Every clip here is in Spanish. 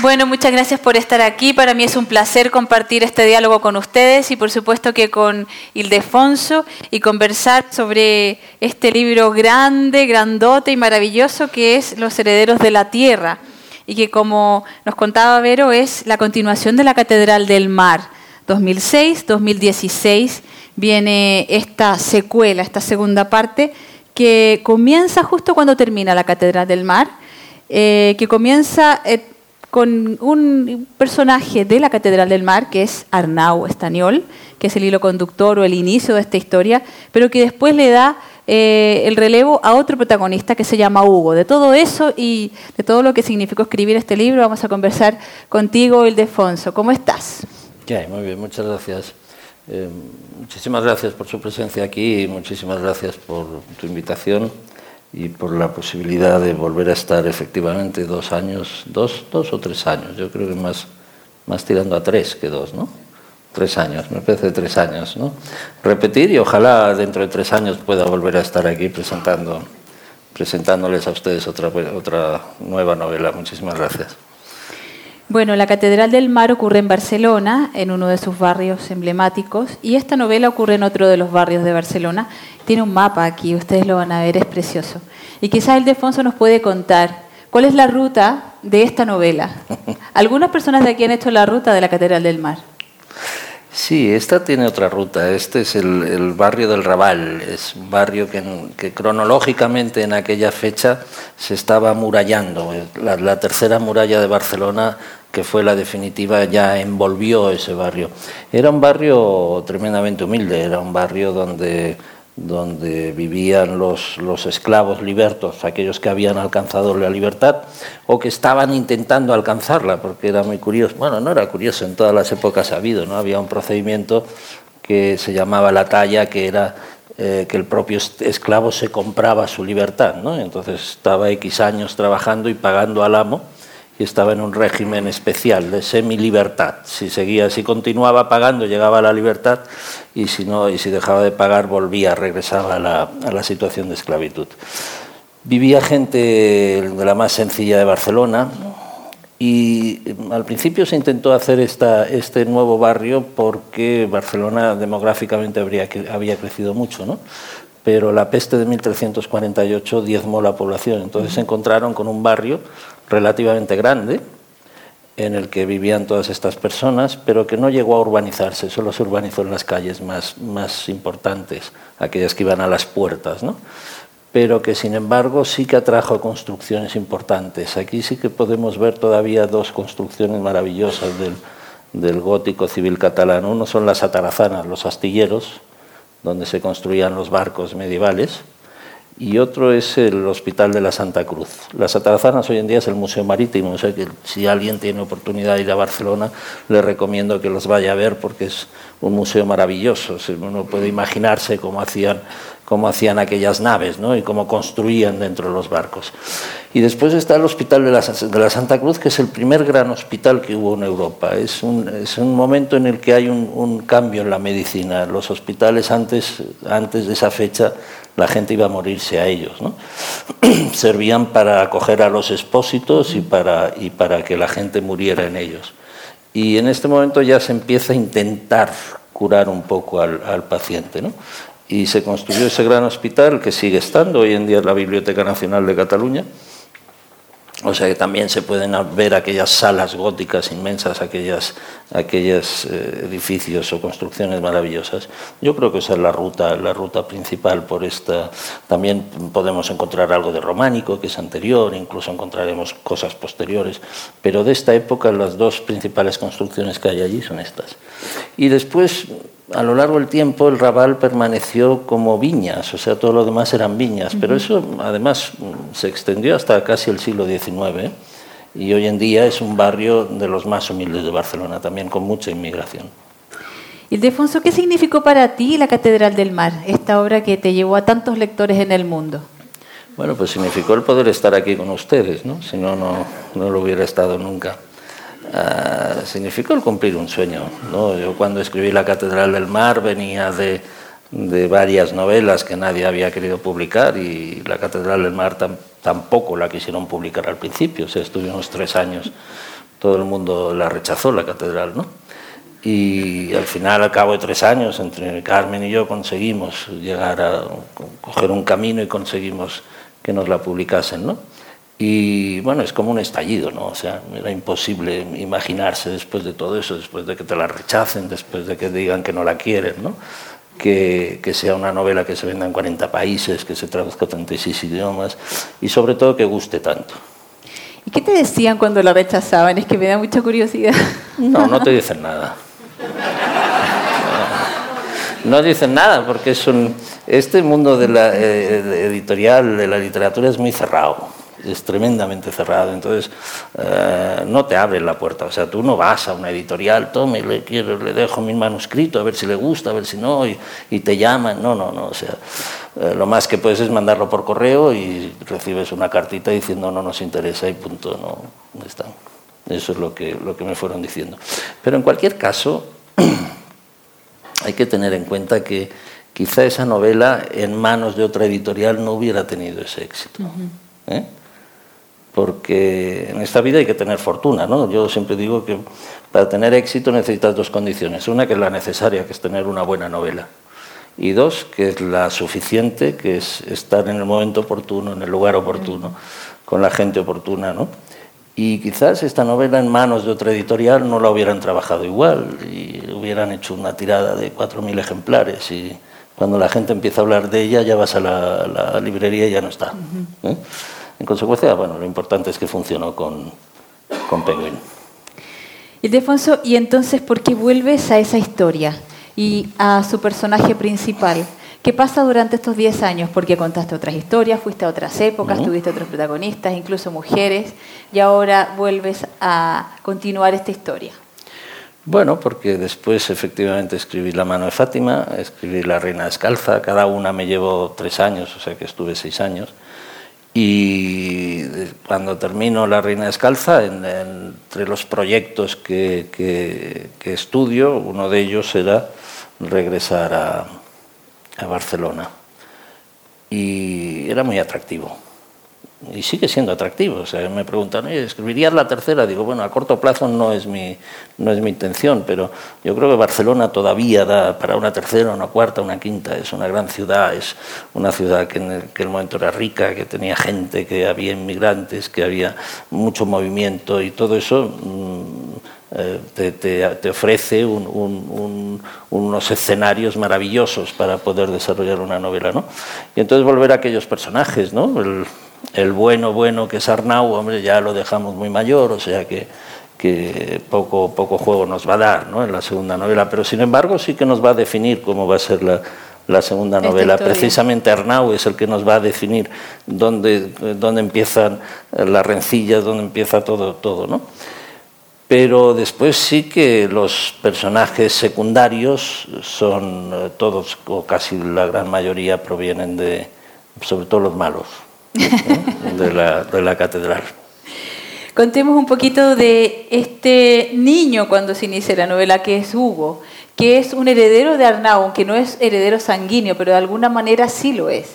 Bueno, muchas gracias por estar aquí. Para mí es un placer compartir este diálogo con ustedes y por supuesto que con Ildefonso y conversar sobre este libro grande, grandote y maravilloso que es Los Herederos de la Tierra y que como nos contaba Vero es la continuación de la Catedral del Mar. 2006-2016 viene esta secuela, esta segunda parte que comienza justo cuando termina la Catedral del Mar, eh, que comienza... Eh, con un personaje de la Catedral del Mar, que es Arnau Estaniol, que es el hilo conductor o el inicio de esta historia, pero que después le da eh, el relevo a otro protagonista que se llama Hugo. De todo eso y de todo lo que significó escribir este libro, vamos a conversar contigo, Ildefonso. ¿Cómo estás? muy bien, muchas gracias. Eh, muchísimas gracias por su presencia aquí y muchísimas gracias por tu invitación y por la posibilidad de volver a estar efectivamente dos años, dos, dos o tres años, yo creo que más, más tirando a tres que dos, ¿no? Tres años, me parece tres años, ¿no? Repetir y ojalá dentro de tres años pueda volver a estar aquí presentando, presentándoles a ustedes otra, otra nueva novela. Muchísimas gracias. Bueno, la Catedral del Mar ocurre en Barcelona, en uno de sus barrios emblemáticos, y esta novela ocurre en otro de los barrios de Barcelona. Tiene un mapa aquí, ustedes lo van a ver, es precioso. Y quizás el Defonso nos puede contar cuál es la ruta de esta novela. Algunas personas de aquí han hecho la ruta de la Catedral del Mar. Sí, esta tiene otra ruta. Este es el, barrio del Raval. Es un barrio que, cronológicamente en aquella fecha se estaba murallando. la, tercera muralla de Barcelona que fue la definitiva, ya envolvió ese barrio. Era un barrio tremendamente humilde, era un barrio donde, donde vivían los, los esclavos libertos, aquellos que habían alcanzado la libertad o que estaban intentando alcanzarla, porque era muy curioso. Bueno, no era curioso, en todas las épocas ha habido, ¿no? Había un procedimiento que se llamaba la talla, que era eh, que el propio esclavo se compraba su libertad, ¿no? Entonces estaba X años trabajando y pagando al amo y estaba en un régimen especial de semi-libertad. Si seguía, si continuaba pagando, llegaba a la libertad y si no, y si dejaba de pagar, volvía, regresaba a la, a la situación de esclavitud. Vivía gente de la más sencilla de Barcelona y al principio se intentó hacer esta, este nuevo barrio porque Barcelona demográficamente habría, había crecido mucho, ¿no? pero la peste de 1348 diezmó la población. Entonces se encontraron con un barrio relativamente grande en el que vivían todas estas personas, pero que no llegó a urbanizarse, solo se urbanizó en las calles más, más importantes, aquellas que iban a las puertas, ¿no? pero que sin embargo sí que atrajo construcciones importantes. Aquí sí que podemos ver todavía dos construcciones maravillosas del, del gótico civil catalán. Uno son las atarazanas, los astilleros, donde se construían los barcos medievales, y otro es el Hospital de la Santa Cruz. Las Atarazanas hoy en día es el Museo Marítimo, o sea que si alguien tiene oportunidad de ir a Barcelona, le recomiendo que los vaya a ver porque es un museo maravilloso. Uno puede imaginarse cómo hacían, cómo hacían aquellas naves ¿no? y cómo construían dentro de los barcos. Y después está el Hospital de la, de la, Santa Cruz, que es el primer gran hospital que hubo en Europa. Es un, es un momento en el que hay un, un, cambio en la medicina. Los hospitales antes, antes de esa fecha la gente iba a morirse a ellos. ¿no? Servían para acoger a los expósitos y para, y para que la gente muriera en ellos. Y en este momento ya se empieza a intentar curar un poco al, paciente. ¿no? Y se construyó ese gran hospital que sigue estando hoy en día en la Biblioteca Nacional de Cataluña o sea que también se pueden ver aquellas salas góticas inmensas, aquellas, aquellos eh, edificios o construcciones maravillosas. Yo creo que esa es la ruta, la ruta principal por esta. También podemos encontrar algo de románico, que es anterior, incluso encontraremos cosas posteriores, pero de esta época las dos principales construcciones que hay allí son estas. Y después a lo largo del tiempo el Raval permaneció como viñas, o sea, todo lo demás eran viñas, pero eso además se extendió hasta casi el siglo XIX y hoy en día es un barrio de los más humildes de Barcelona, también con mucha inmigración. Ildefonso, ¿qué significó para ti la Catedral del Mar, esta obra que te llevó a tantos lectores en el mundo? Bueno, pues significó el poder estar aquí con ustedes, ¿no? Si no, no, no lo hubiera estado nunca. Ah, significó el cumplir un sueño. ¿no? Yo cuando escribí La Catedral del Mar venía de, de, varias novelas que nadie había querido publicar y La Catedral del Mar tampoco la quisieron publicar al principio, o sea, estuvimos tres años todo el mundo la rechazó, la catedral, ¿no? Y al final, al cabo de tres años, entre Carmen y yo conseguimos llegar a coger un camino y conseguimos que nos la publicasen, ¿no? Y bueno, es como un estallido, ¿no? O sea, era imposible imaginarse después de todo eso, después de que te la rechacen, después de que digan que no la quieren, ¿no? Que, que, sea una novela que se venda en 40 países, que se traduzca a 36 idiomas y sobre todo que guste tanto. ¿Y qué te decían cuando la rechazaban? Es que me da mucha curiosidad. No, no te dicen nada. No dicen nada porque es un, este mundo de la eh, editorial, de la literatura es muy cerrado es tremendamente cerrado, entonces eh, no te abren la puerta, o sea, tú no vas a una editorial, tome, le, quiero, le dejo mi manuscrito, a ver si le gusta, a ver si no, y, te llaman, no, no, no, o sea, eh, lo más que puedes es mandarlo por correo y recibes una cartita diciendo no nos interesa y punto, no, está. Eso es lo que, lo que me fueron diciendo. Pero en cualquier caso, hay que tener en cuenta que quizá esa novela en manos de otra editorial no hubiera tenido ese éxito porque en esta vida hay que tener fortuna, ¿no? Yo siempre digo que para tener éxito necesitas dos condiciones. Una que es la necesaria, que es tener una buena novela. Y dos, que es la suficiente, que es estar en el momento oportuno, en el lugar oportuno, con la gente oportuna, ¿no? Y quizás esta novela en manos de otra editorial no la hubieran trabajado igual y hubieran hecho una tirada de 4.000 ejemplares y cuando la gente empieza a hablar de ella ya vas a la, librería y ya no está. ¿eh? En consecuencia, bueno, lo importante es que funcionó con, con Penguin. Ildefonso, ¿y entonces por qué vuelves a esa historia y a su personaje principal? ¿Qué pasa durante estos 10 años? Porque contaste otras historias, fuiste a otras épocas, tuviste otros protagonistas, incluso mujeres, y ahora vuelves a continuar esta historia. Bueno, porque después efectivamente escribí La mano de Fátima, escribí La reina descalza, cada una me llevó tres años, o sea que estuve seis años. Y cuando termino La Reina Descalza, entre los proyectos que, estudio, uno de ellos era regresar a Barcelona. Y era muy atractivo y sigue siendo atractivo. O sea, me preguntan, ¿escribirías la tercera? Digo, bueno, a corto plazo no es, mi, no es mi intención, pero yo creo que Barcelona todavía da para una tercera, una cuarta, una quinta. Es una gran ciudad, es una ciudad que en aquel momento era rica, que tenía gente, que había inmigrantes, que había mucho movimiento y todo eso. Mm, eh, te, te, ofrece unos escenarios maravillosos para poder desarrollar una novela. ¿no? Y entonces volver a aquellos personajes, ¿no? El bueno, bueno que es Arnau, hombre, ya lo dejamos muy mayor, o sea que, que poco, poco juego nos va a dar ¿no? en la segunda novela, pero sin embargo sí que nos va a definir cómo va a ser la, la segunda novela. Precisamente Arnau es el que nos va a definir dónde, dónde empiezan las rencillas, dónde empieza todo, todo, ¿no? Pero después sí que los personajes secundarios son eh, todos, o casi la gran mayoría, provienen de, sobre todo los malos, de, la, de la catedral. Contemos un poquito de este niño cuando se inicia la novela, que es Hugo, que es un heredero de Arnau, aunque no es heredero sanguíneo, pero de alguna manera sí lo es.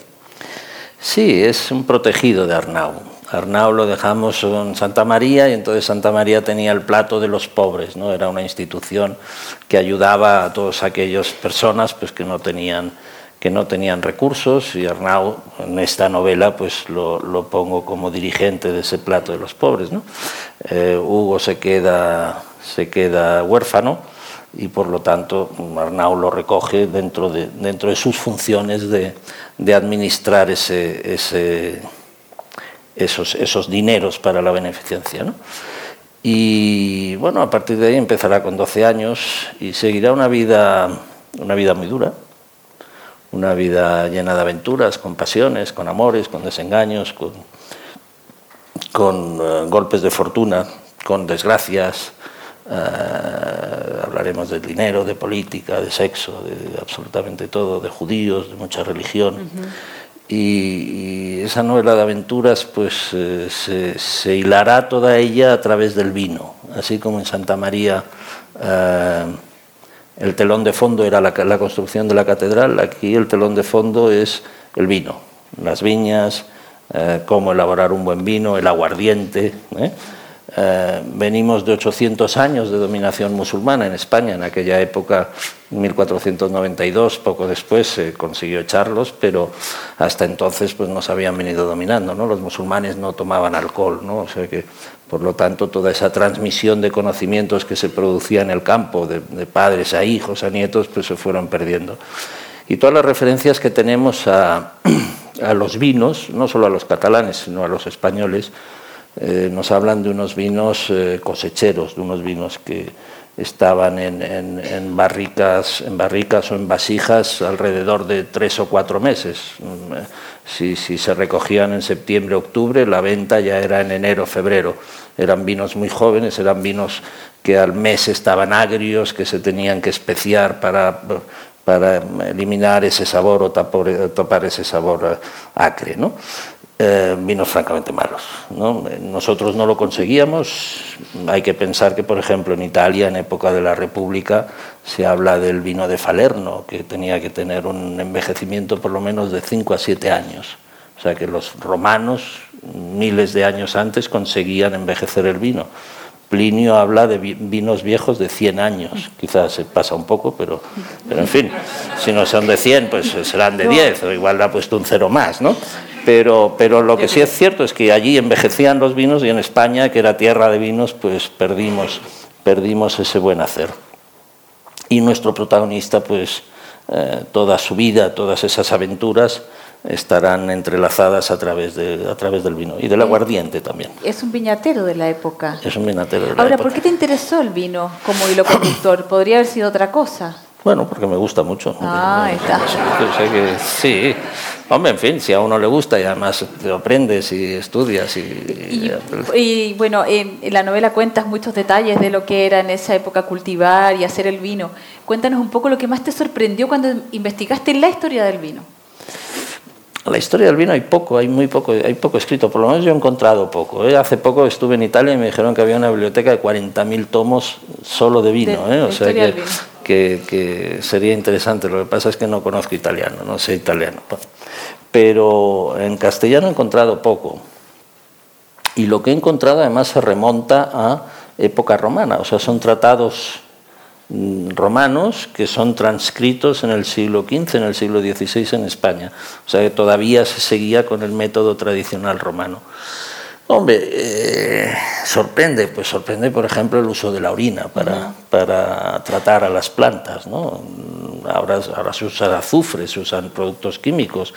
Sí, es un protegido de Arnau. Arnau lo dejamos en Santa María y entonces Santa María tenía el plato de los pobres, ¿no? Era una institución que ayudaba a todas aquellas personas pues, que no tenían que no tenían recursos y Arnau en esta novela pues lo, pongo como dirigente de ese plato de los pobres. Eh, Hugo se queda, se queda huérfano y por lo tanto Arnau lo recoge dentro de, dentro de sus funciones de, de administrar ese, ese, esos, esos dineros para la beneficencia. Y bueno, a partir de ahí empezará con 12 años y seguirá una vida, una vida muy dura una vida llena de aventuras, con pasiones, con amores, con desengaños, con, con eh, golpes de fortuna, con desgracias. Eh, hablaremos del dinero, de política, de sexo, de absolutamente todo, de judíos, de mucha religión. y, esa novela de aventuras pues eh, se, se, hilará toda ella a través del vino, así como en Santa María el telón de fondo era la, construcción de la catedral, aquí el telón de fondo es el vino, las viñas, eh, cómo elaborar un buen vino, el aguardiente, ¿eh? Eh, venimos de 800 años de dominación musulmana en España. En aquella época, 1492, poco después, se consiguió echarlos, pero hasta entonces pues, nos habían venido dominando. ¿no? Los musulmanes no tomaban alcohol, ¿no? o sea que, por lo tanto, toda esa transmisión de conocimientos que se producía en el campo, de, padres a hijos, a nietos, pues se fueron perdiendo. Y todas las referencias que tenemos a, a los vinos, no solo a los catalanes, sino a los españoles, eh, nos hablan de unos vinos eh, cosecheros, de unos vinos que estaban en, barricas, en barricas o en vasijas alrededor de tres o cuatro meses. Mm, eh, si, si se recogían en septiembre, octubre, la venta ya era en enero, febrero. Eran vinos muy jóvenes, eran vinos que al mes estaban agrios, que se tenían que especiar para, para eliminar ese sabor o tapar ese sabor acre. ¿no? Eh, vinos francamente malos. Nosotros no lo conseguíamos. Hay que pensar que, por ejemplo, en Italia, en época de la República, se habla del vino de Falerno, que tenía que tener un envejecimiento por lo menos de 5 a 7 años. O sea que los romanos, miles de años antes, conseguían envejecer el vino. Plinio habla de vinos viejos de 100 años, quizás se pasa un poco, pero, pero en fin, si no son de 100, pues serán de 10, o igual le ha puesto un cero más, ¿no? Pero, pero lo que sí es cierto es que allí envejecían los vinos y en España, que era tierra de vinos, pues perdimos, perdimos ese buen hacer. Y nuestro protagonista, pues eh, toda su vida, todas esas aventuras, estarán entrelazadas a través, de, a través del vino y del aguardiente también. Es un viñatero de la época. Es un viñatero de la Ahora, época. ¿por qué te interesó el vino como hilo conductor? ¿Podría haber sido otra cosa? Bueno, porque me gusta mucho. Ah, está. sí, hombre, en fin, si a uno le gusta y además te aprendes y estudias. Y, y, bueno, en, la novela cuentas muchos detalles de lo que era en esa época cultivar y hacer el vino. Cuéntanos un poco lo que más te sorprendió cuando investigaste la historia del vino. La historia del vino hay poco, hay muy poco, hay poco escrito, por lo menos yo he encontrado poco. ¿eh? Hace poco estuve en Italia y me dijeron que había una biblioteca de 40.000 tomos solo de vino, ¿eh? o sea que, que, sería interesante. Lo que pasa es que no conozco italiano, no sé italiano. Pero en castellano he encontrado poco. Y lo que he encontrado además se remonta a época romana, o sea, son tratados romanos que son transcritos en el siglo XV, en el siglo XVI en España. O sea que todavía se seguía con el método tradicional romano. Hombre, eh, sorprende, pues sorprende, por ejemplo, el uso de la orina para, para tratar a las plantas. ¿no? Ahora, se usa azufre, se usan productos químicos,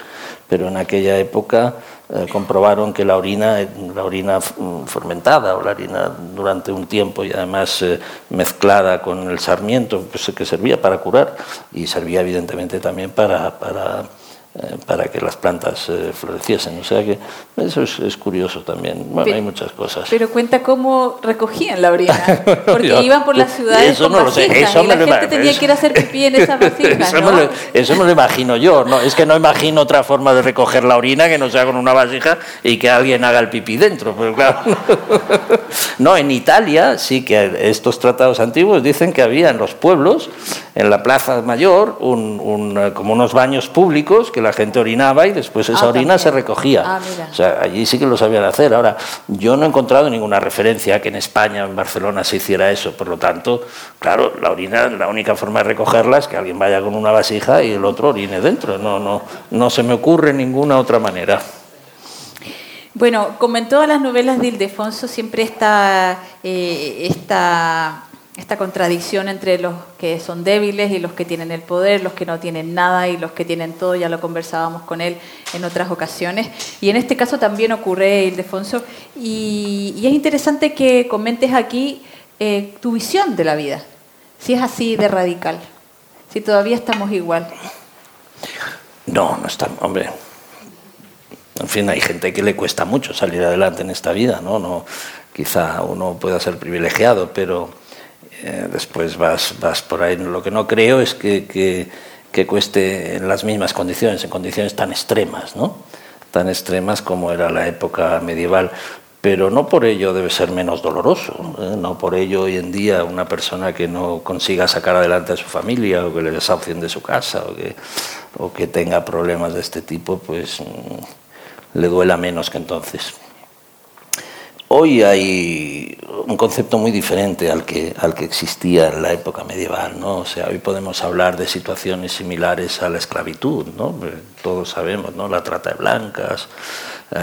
pero en aquella época eh, comprobaron que la orina, la orina fermentada o la orina durante un tiempo y además eh, mezclada con el sarmiento, pues, que servía para curar y servía evidentemente también para, para eh, para que las plantas eh, floreciesen. O sea que eso es, curioso también. Bueno, hay muchas cosas. Pero cuenta cómo recogían la orina, porque iban por las ciudades eso con no lo sé. Eso y la gente tenía que ir a hacer pipí en esas vasijas, eso, ¿no? me lo, eso me lo imagino yo, no, es que no imagino otra forma de recoger la orina que no sea con una vasija y que alguien haga el pipí dentro, pero claro. No, en Italia sí que estos tratados antiguos dicen que había en los pueblos, en la Plaza Mayor, un, como unos baños públicos que la gente orinaba y después esa ah, orina se recogía. Ah, o sea, allí sí que lo sabían hacer. Ahora, yo no he encontrado ninguna referencia a que en España o en Barcelona se hiciera eso. Por lo tanto, claro, la orina, la única forma de recogerla es que alguien vaya con una vasija y el otro orine dentro. No, no, no se me ocurre ninguna otra manera. Bueno, como en todas las novelas de Ildefonso, siempre está eh, esta esta contradicción entre los que son débiles y los que tienen el poder, los que no tienen nada y los que tienen todo, ya lo conversábamos con él en otras ocasiones. Y en este caso también ocurre, Ildefonso, y, y es interesante que comentes aquí eh, tu visión de la vida, si es así de radical, si todavía estamos igual. No, no estamos, hombre. En fin, hay gente que le cuesta mucho salir adelante en esta vida, ¿no? no quizá uno pueda ser privilegiado, pero eh, después vas, vas por ahí. Lo que no creo es que, que, cueste en las mismas condiciones, en condiciones tan extremas, ¿no? tan extremas como era la época medieval. Pero no por ello debe ser menos doloroso, ¿eh? no por ello hoy en día una persona que no consiga sacar adelante a su familia o que le desahucien de su casa o que, o que tenga problemas de este tipo, pues mm, le duela menos que entonces. Hoy hay un concepto muy diferente al que, al que existía en la época medieval, ¿no? O sea, hoy podemos hablar de situaciones similares a la esclavitud, ¿no? Todos sabemos, ¿no? La trata de blancas, eh,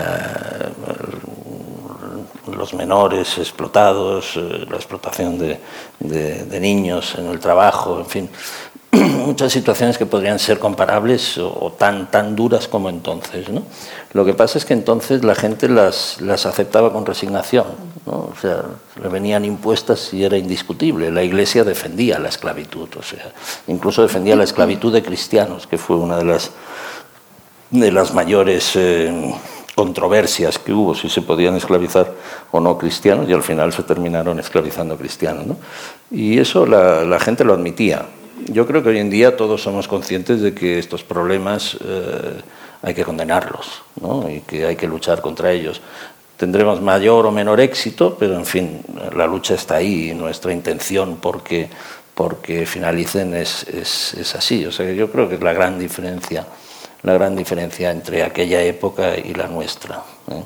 los menores explotados, eh, la explotación de, de, niños en el trabajo, en fin, muchas situaciones que podrían ser comparables o, tan, tan duras como entonces. ¿no? Lo que pasa es que entonces la gente las, las aceptaba con resignación, ¿no? o sea, le venían impuestas y era indiscutible. La Iglesia defendía la esclavitud, o sea, incluso defendía la esclavitud de cristianos, que fue una de las, de las mayores... Eh, controversias que hubo si se podían esclavizar o no cristianos y al final se terminaron esclavizando cristianos. ¿no? Y eso la, la, gente lo admitía. Yo creo que hoy en día todos somos conscientes de que estos problemas eh, hay que condenarlos ¿no? y que hay que luchar contra ellos. Tendremos mayor o menor éxito, pero en fin, la lucha está ahí y nuestra intención porque, porque finalicen es, es, así. O sea, yo creo que es la gran diferencia la gran diferencia entre aquella época y la nuestra. ¿eh?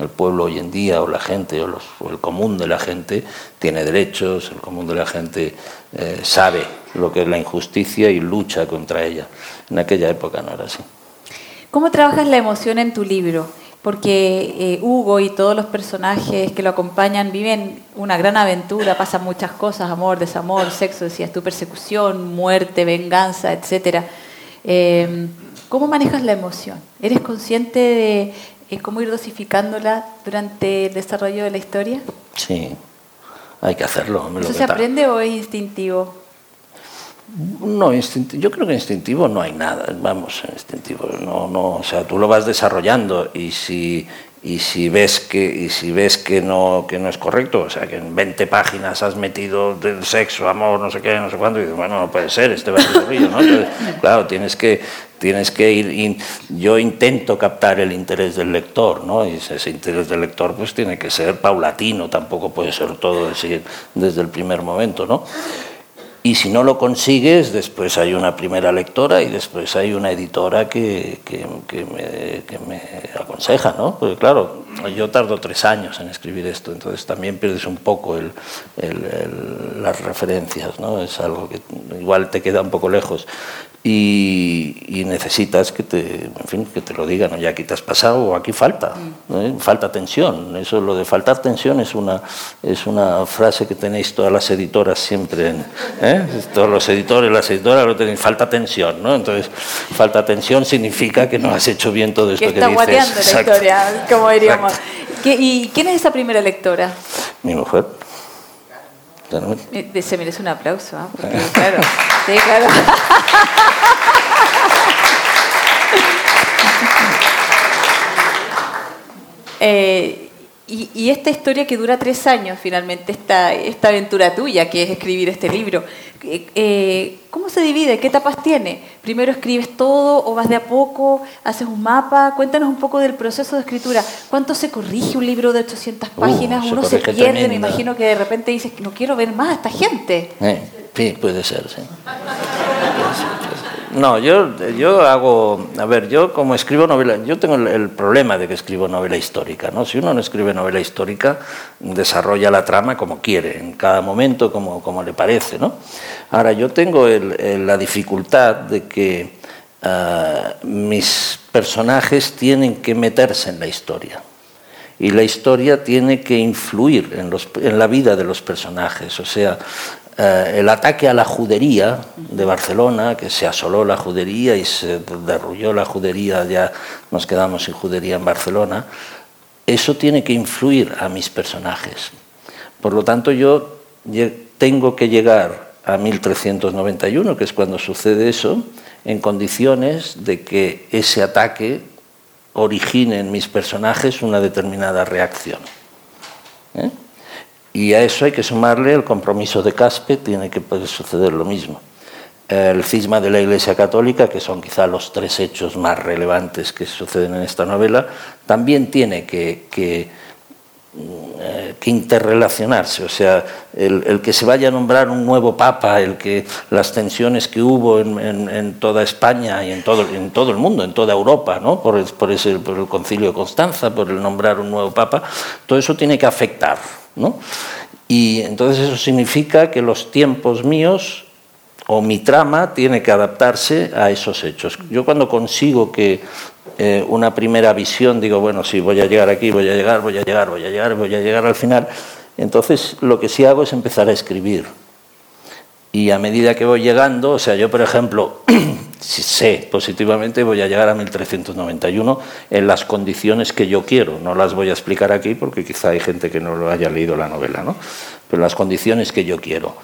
El pueblo hoy en día, o la gente, o, los, el común de la gente, tiene derechos, el común de la gente eh, sabe lo que es la injusticia y lucha contra ella. En aquella época no era así. ¿Cómo trabajas la emoción en tu libro? Porque eh, Hugo y todos los personajes que lo acompañan viven una gran aventura, pasan muchas cosas, amor, desamor, sexo, decías tu persecución, muerte, venganza, etcétera. Eh, ¿Cómo manejas la emoción? ¿Eres consciente de cómo ir dosificándola durante el desarrollo de la historia? Sí, hay que hacerlo. ¿Eso se aprende o es instintivo? No, yo creo que instintivo no hay nada, vamos, instintivo, no, no, o sea, tú lo vas desarrollando y si y si ves que y si ves que no que no es correcto o sea que en 20 páginas has metido del sexo amor no sé qué no sé cuándo y dices bueno no puede ser este va a ser no Entonces, claro tienes que tienes que ir yo intento captar el interés del lector no y ese interés del lector pues tiene que ser paulatino tampoco puede ser todo desde, desde el primer momento no y si no lo consigues, después hay una primera lectora y después hay una editora que, que, me, aconseja, ¿no? Porque claro, yo tardo tres años en escribir esto, entonces también pierdes un poco el, las referencias, ¿no? Es algo que igual te queda un poco lejos y, y, necesitas que te, en fin, que te lo digan, ya aquí te has pasado o aquí falta, ¿eh? falta tensión. Eso, lo de faltar tensión es una, es una frase que tenéis todas las editoras siempre, ¿eh? todos los editores, las editoras lo tenéis, falta tensión, ¿no? Entonces, falta tensión significa que no has hecho bien todo esto que, está que dices. la historia, como diríamos. ¿Y quién es esa primera lectora? Mi mujer. Eh, se merece un aplauso, ¿eh? Porque, claro, sí, claro. eh, y, y, esta historia que dura tres años, finalmente, esta, esta aventura tuya, que es escribir este libro, eh, eh, ¿cómo se divide? ¿Qué etapas tiene? ¿Primero escribes todo o vas de a poco? ¿Haces un mapa? Cuéntanos un poco del proceso de escritura. ¿Cuánto se corrige un libro de 800 uh, páginas? Uh, Uno se, se pierde, tremendo. me imagino que de repente dices, no quiero ver más a esta gente. Eh, sí, puede ser, sí. No, yo, yo hago, a ver, yo como escribo novela, yo tengo el, problema de que escribo novela histórica, ¿no? Si uno no escribe novela histórica, desarrolla la trama como quiere, en cada momento como, como le parece, ¿no? Ahora, yo tengo el, la dificultad de que uh, mis personajes tienen que meterse en la historia y la historia tiene que influir en, los, en la vida de los personajes, o sea, eh, el ataque a la judería de Barcelona, que se asoló la judería y se derrulló la judería, ya nos quedamos sin judería en Barcelona, eso tiene que influir a mis personajes. Por lo tanto, yo tengo que llegar a 1391, que es cuando sucede eso, en condiciones de que ese ataque origine en mis personajes una determinada reacción. ¿Eh? Y a eso hay que sumarle el compromiso de Caspe, tiene que poder suceder lo mismo. El cisma de la Iglesia Católica, que son quizá los tres hechos más relevantes que suceden en esta novela, también tiene que, que eh, que interrelacionarse, o sea, el, que se vaya a nombrar un nuevo papa, el que las tensiones que hubo en, toda España y en todo, el mundo, en toda Europa, ¿no? por el concilio de Constanza, por el nombrar un nuevo papa, todo eso tiene que afectar. Y entonces eso significa que los tiempos míos o mi trama tiene que adaptarse a esos hechos. Yo cuando consigo que eh, una primera visión, digo, bueno, sí, voy a llegar aquí, voy a llegar, voy a llegar, voy a llegar, voy a llegar al final. Entonces lo que sí hago es empezar a escribir. Y a medida que voy llegando, o sea, yo por ejemplo, si sé positivamente, voy a llegar a 1391 en las condiciones que yo quiero. No las voy a explicar aquí porque quizá hay gente que no lo haya leído la novela, ¿no? Pero las condiciones que yo quiero.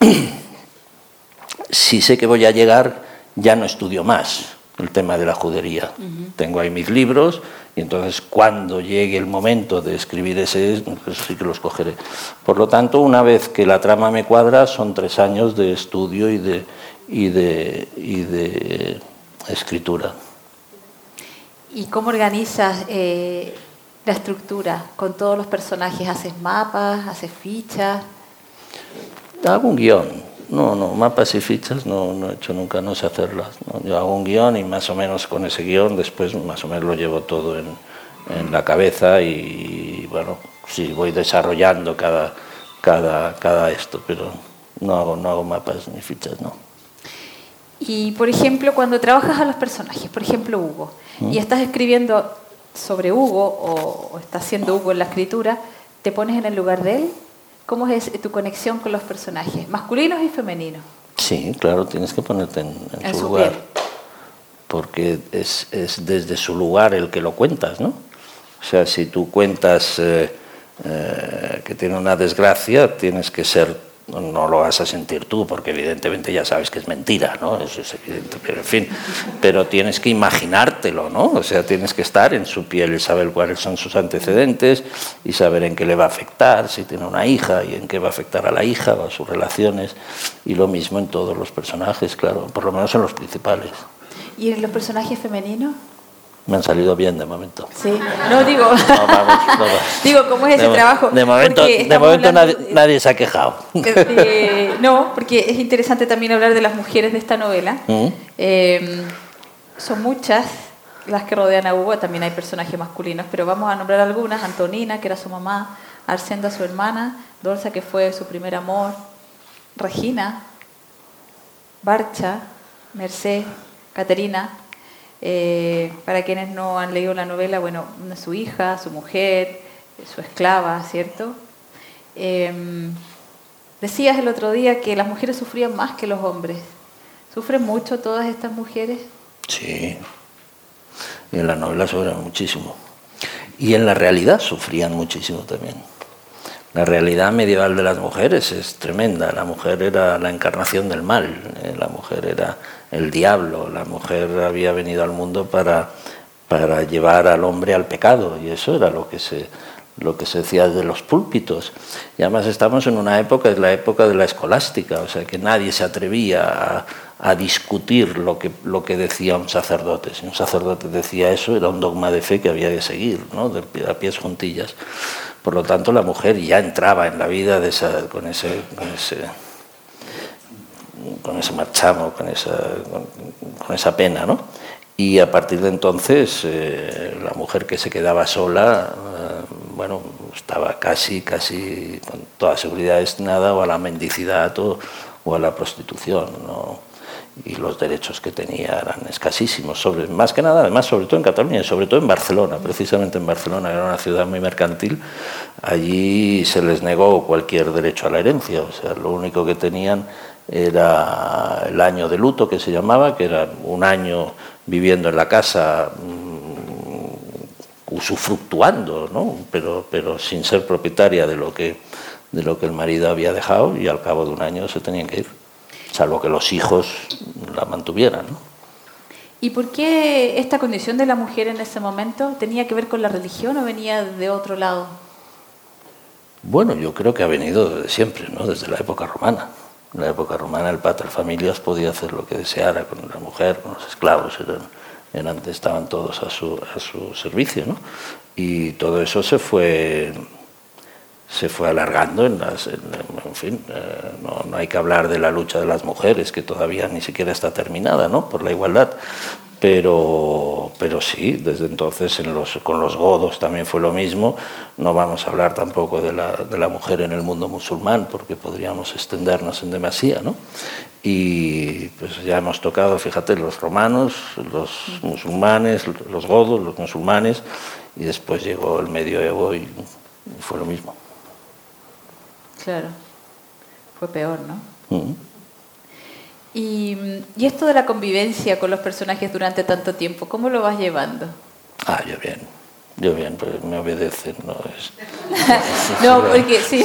si sé que voy a llegar, ya no estudio más el tema de la judería. Tengo ahí mis libros y entonces cuando llegue el momento de escribir ese, pues sí que los cogeré. Por lo tanto, una vez que la trama me cuadra, son tres años de estudio y de, y de, y de escritura. ¿Y cómo organizas eh, la estructura con todos los personajes? ¿Haces mapas? ¿Haces fichas? Hago un guion no, no, mapas y fichas no, no he hecho nunca, no sé hacerlas. Yo hago un guion y más o menos con ese guion después más o menos lo llevo todo en, en la cabeza y bueno, sí, voy desarrollando cada, cada, cada esto, pero no hago, no hago mapas ni fichas, no. Y por ejemplo, cuando trabajas a los personajes, por ejemplo Hugo, y ¿Mm? estás escribiendo sobre Hugo o, o estás haciendo Hugo en la escritura, ¿te pones en el lugar de él? ¿Cómo es tu conexión con los personajes, masculinos y femeninos? Sí, claro, tienes que ponerte en, su, lugar. Porque es, desde su lugar el que lo cuentas, ¿no? O sea, si tú cuentas eh, eh, que tiene una desgracia, tienes que ser no lo vas a sentir tú, porque evidentemente ya sabes que es mentira, ¿no? Eso es evidente, pero en fin, pero tienes que imaginártelo, ¿no? O sea, tienes que estar en su piel y saber cuáles son sus antecedentes y saber en qué le va a afectar, si tiene una hija y en qué va a afectar a la hija o a sus relaciones, y lo mismo en todos los personajes, claro, por lo menos en los principales. ¿Y en los personajes femeninos? Me han salido bien de momento. Sí, no digo. No, vamos, no, digo, ¿cómo es ese trabajo? De momento, de momento nadie, se ha quejado. no, porque es interesante también hablar de las mujeres de esta novela. ¿Mm? Eh, son muchas las que rodean a Hugo, también hay personajes masculinos, pero vamos a nombrar algunas: Antonina, que era su mamá, Arsenda, su hermana, Dolza, que fue su primer amor, Regina, Barcha, Merced, Caterina, eh, para quienes no han leído la novela, bueno, su hija, su mujer, su esclava, ¿cierto? Em, decías el otro día que las mujeres sufrían más que los hombres. ¿Sufren mucho todas estas mujeres? Sí, en la novela sufren muchísimo. Y en la realidad sufrían muchísimo también. La realidad medieval de las mujeres es tremenda. La mujer era la encarnación del mal, eh, la mujer era el diablo, la mujer había venido al mundo para, para llevar al hombre al pecado y eso era lo que se, lo que se decía de los púlpitos. Y además estamos en una época, es la época de la escolástica, o sea que nadie se atrevía a, discutir lo que, lo que decía un sacerdote. Si un sacerdote decía eso, era un dogma de fe que había que seguir, ¿no? de, a pies juntillas. Por lo tanto, la mujer ya entraba en la vida de esa, con, ese, con, ese, con ese marchamo, con esa, con, esa pena. ¿no? Y a partir de entonces, eh, la mujer que se quedaba sola, eh, bueno, estaba casi, casi con toda seguridad destinada o a la mendicidad o, o a la prostitución. ¿no? y los derechos que tenía eran escasísimos, sobre, más que nada, además, sobre todo en Cataluña, y sobre todo en Barcelona, precisamente en Barcelona, que era una ciudad muy mercantil, allí se les negó cualquier derecho a la herencia, o sea, lo único que tenían era el año de luto, que se llamaba, que era un año viviendo en la casa, mm, usufructuando, ¿no? pero, pero sin ser propietaria de lo, que, de lo que el marido había dejado, y al cabo de un año se tenían que ir salvo que los hijos la mantuvieran. ¿Y por qué esta condición de la mujer en ese momento tenía que ver con la religión o venía de otro lado? Bueno, yo creo que ha venido desde siempre, ¿no? desde la época romana. En la época romana el pater familias podía hacer lo que deseara con la mujer, con los esclavos, eran, eran, estaban todos a su, a su servicio. ¿no? Y todo eso se fue se fue alargando en las en, fin eh, no, no, hay que hablar de la lucha de las mujeres que todavía ni siquiera está terminada no por la igualdad pero, pero sí, desde entonces en los, con los godos también fue lo mismo. No vamos a hablar tampoco de la, de la mujer en el mundo musulmán, porque podríamos extendernos en demasía, ¿no? Y pues ya hemos tocado, fíjate, los romanos, los musulmanes, los godos, los musulmanes, y después llegó el medioevo y fue lo mismo. Claro, fue peor, ¿no? Mm. Y, y, esto de la convivencia con los personajes durante tanto tiempo, ¿cómo lo vas llevando? Ah, yo bien. Yo bien, pues me obedecen, no es. no, porque sí.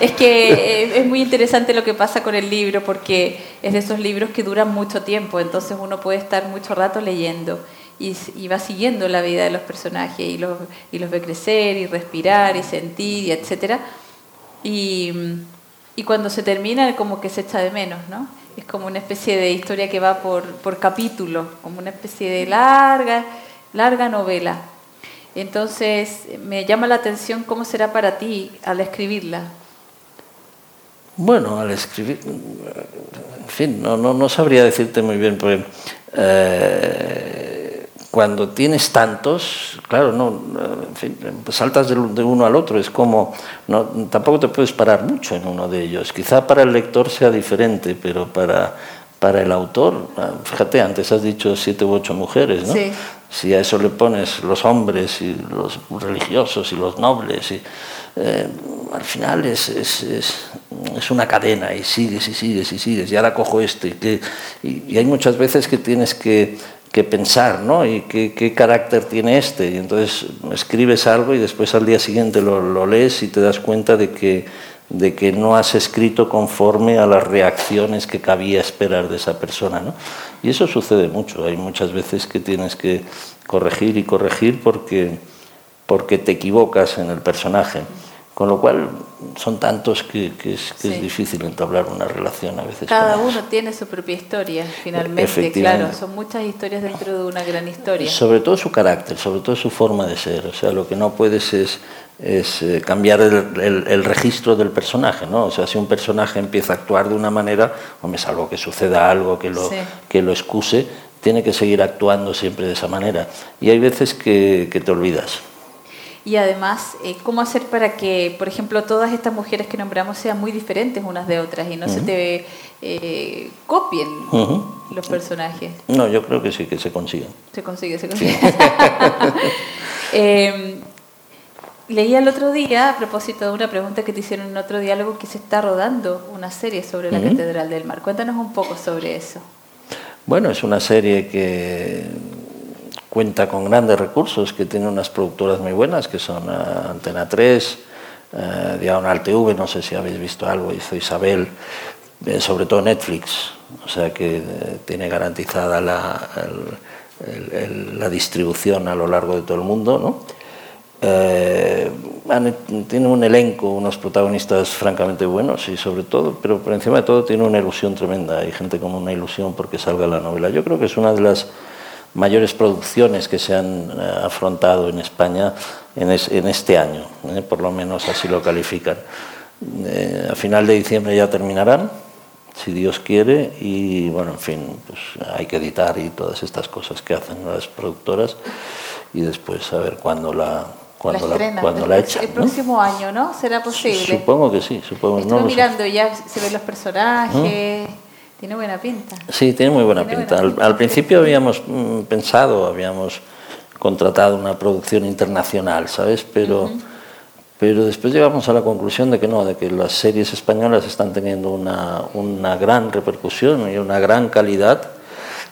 es que es muy interesante lo que pasa con el libro, porque es de esos libros que duran mucho tiempo, entonces uno puede estar mucho rato leyendo y, y va siguiendo la vida de los personajes y los, y los ve crecer y respirar y sentir y etcétera. Y, y cuando se termina, como que se echa de menos, ¿no? es como una especie de historia que va por, por capítulo, como una especie de larga, larga novela. Entonces, me llama la atención cómo será para ti al escribirla. Bueno, al escribir, en fin, no, no, no sabría decirte muy bien, porque eh, cuando tienes tantos, claro, no, en fin, saltas de, uno al otro, es como, no, tampoco te puedes parar mucho en uno de ellos. Quizá para el lector sea diferente, pero para, para el autor, ah, fíjate, antes has dicho siete u ocho mujeres, ¿no? Sí. Si a eso le pones los hombres y los religiosos y los nobles, y, eh, al final es, es, es, es, una cadena y sigues y sigues y sigues, y ahora cojo este. Que, y, y hay muchas veces que tienes que que pensar, ¿no? Y qué, carácter tiene este. Y entonces escribes algo y después al día siguiente lo, lo, lees y te das cuenta de que, de que no has escrito conforme a las reacciones que cabía esperar de esa persona, ¿no? Y eso sucede mucho. Hay muchas veces que tienes que corregir y corregir porque, porque te equivocas en el personaje. Con lo cual son tantos que, que, es, que sí. es, difícil entablar una relación a veces. Cada uno tiene su propia historia, finalmente, claro. Son muchas historias dentro de una gran historia. Sobre todo su carácter, sobre todo su forma de ser. O sea, lo que no puedes es, es eh, cambiar el, el, el, registro del personaje, ¿no? O sea, si un personaje empieza a actuar de una manera, o me salvo que suceda algo que lo, sí. que lo excuse, tiene que seguir actuando siempre de esa manera. Y hay veces que, que te olvidas y además eh, cómo hacer para que, por ejemplo, todas estas mujeres que nombramos sean muy diferentes unas de otras y no uh -huh. se te eh, copien uh -huh. los personajes. No, yo creo que sí, que se consiguen. Se consigue, se consigue. eh, leía el otro día, a propósito de una pregunta que te hicieron en otro diálogo, que se está rodando una serie sobre la uh -huh. Catedral del Mar. Cuéntanos un poco sobre eso. Bueno, es una serie que cuenta con grandes recursos, que tiene unas productoras muy buenas, que son uh, Antena 3, uh, Diagonal TV, no sé si habéis visto algo, hizo Isabel, eh, sobre todo Netflix, o sea que eh, tiene garantizada la, la, distribución a lo largo de todo el mundo, ¿no? Eh, tiene un elenco, unos protagonistas francamente buenos y sobre todo, pero por encima de todo tiene una ilusión tremenda. Hay gente con una ilusión porque salga la novela. Yo creo que es una de las mayores producciones que se han eh, afrontado en España en, es, en este año, eh, por lo menos así lo califican. Eh, a final de diciembre ya terminarán, si Dios quiere, y bueno, en fin, pues hay que editar y todas estas cosas que hacen las productoras y después a ver cuándo la, cuando la, la, cuando la echan. El próximo ¿no? año, ¿no? ¿Será posible? Supongo que sí. Supongo, Estuve no mirando, sé. ya se ven los personajes. ¿Mm? Tiene buena pinta. Sí, tiene muy buena, tiene pinta. buena pinta. Al, al, principio habíamos mm, pensado, habíamos contratado una producción internacional, ¿sabes? Pero, uh -huh. pero después llegamos a la conclusión de que no, de que las series españolas están teniendo una, una gran repercusión y una gran calidad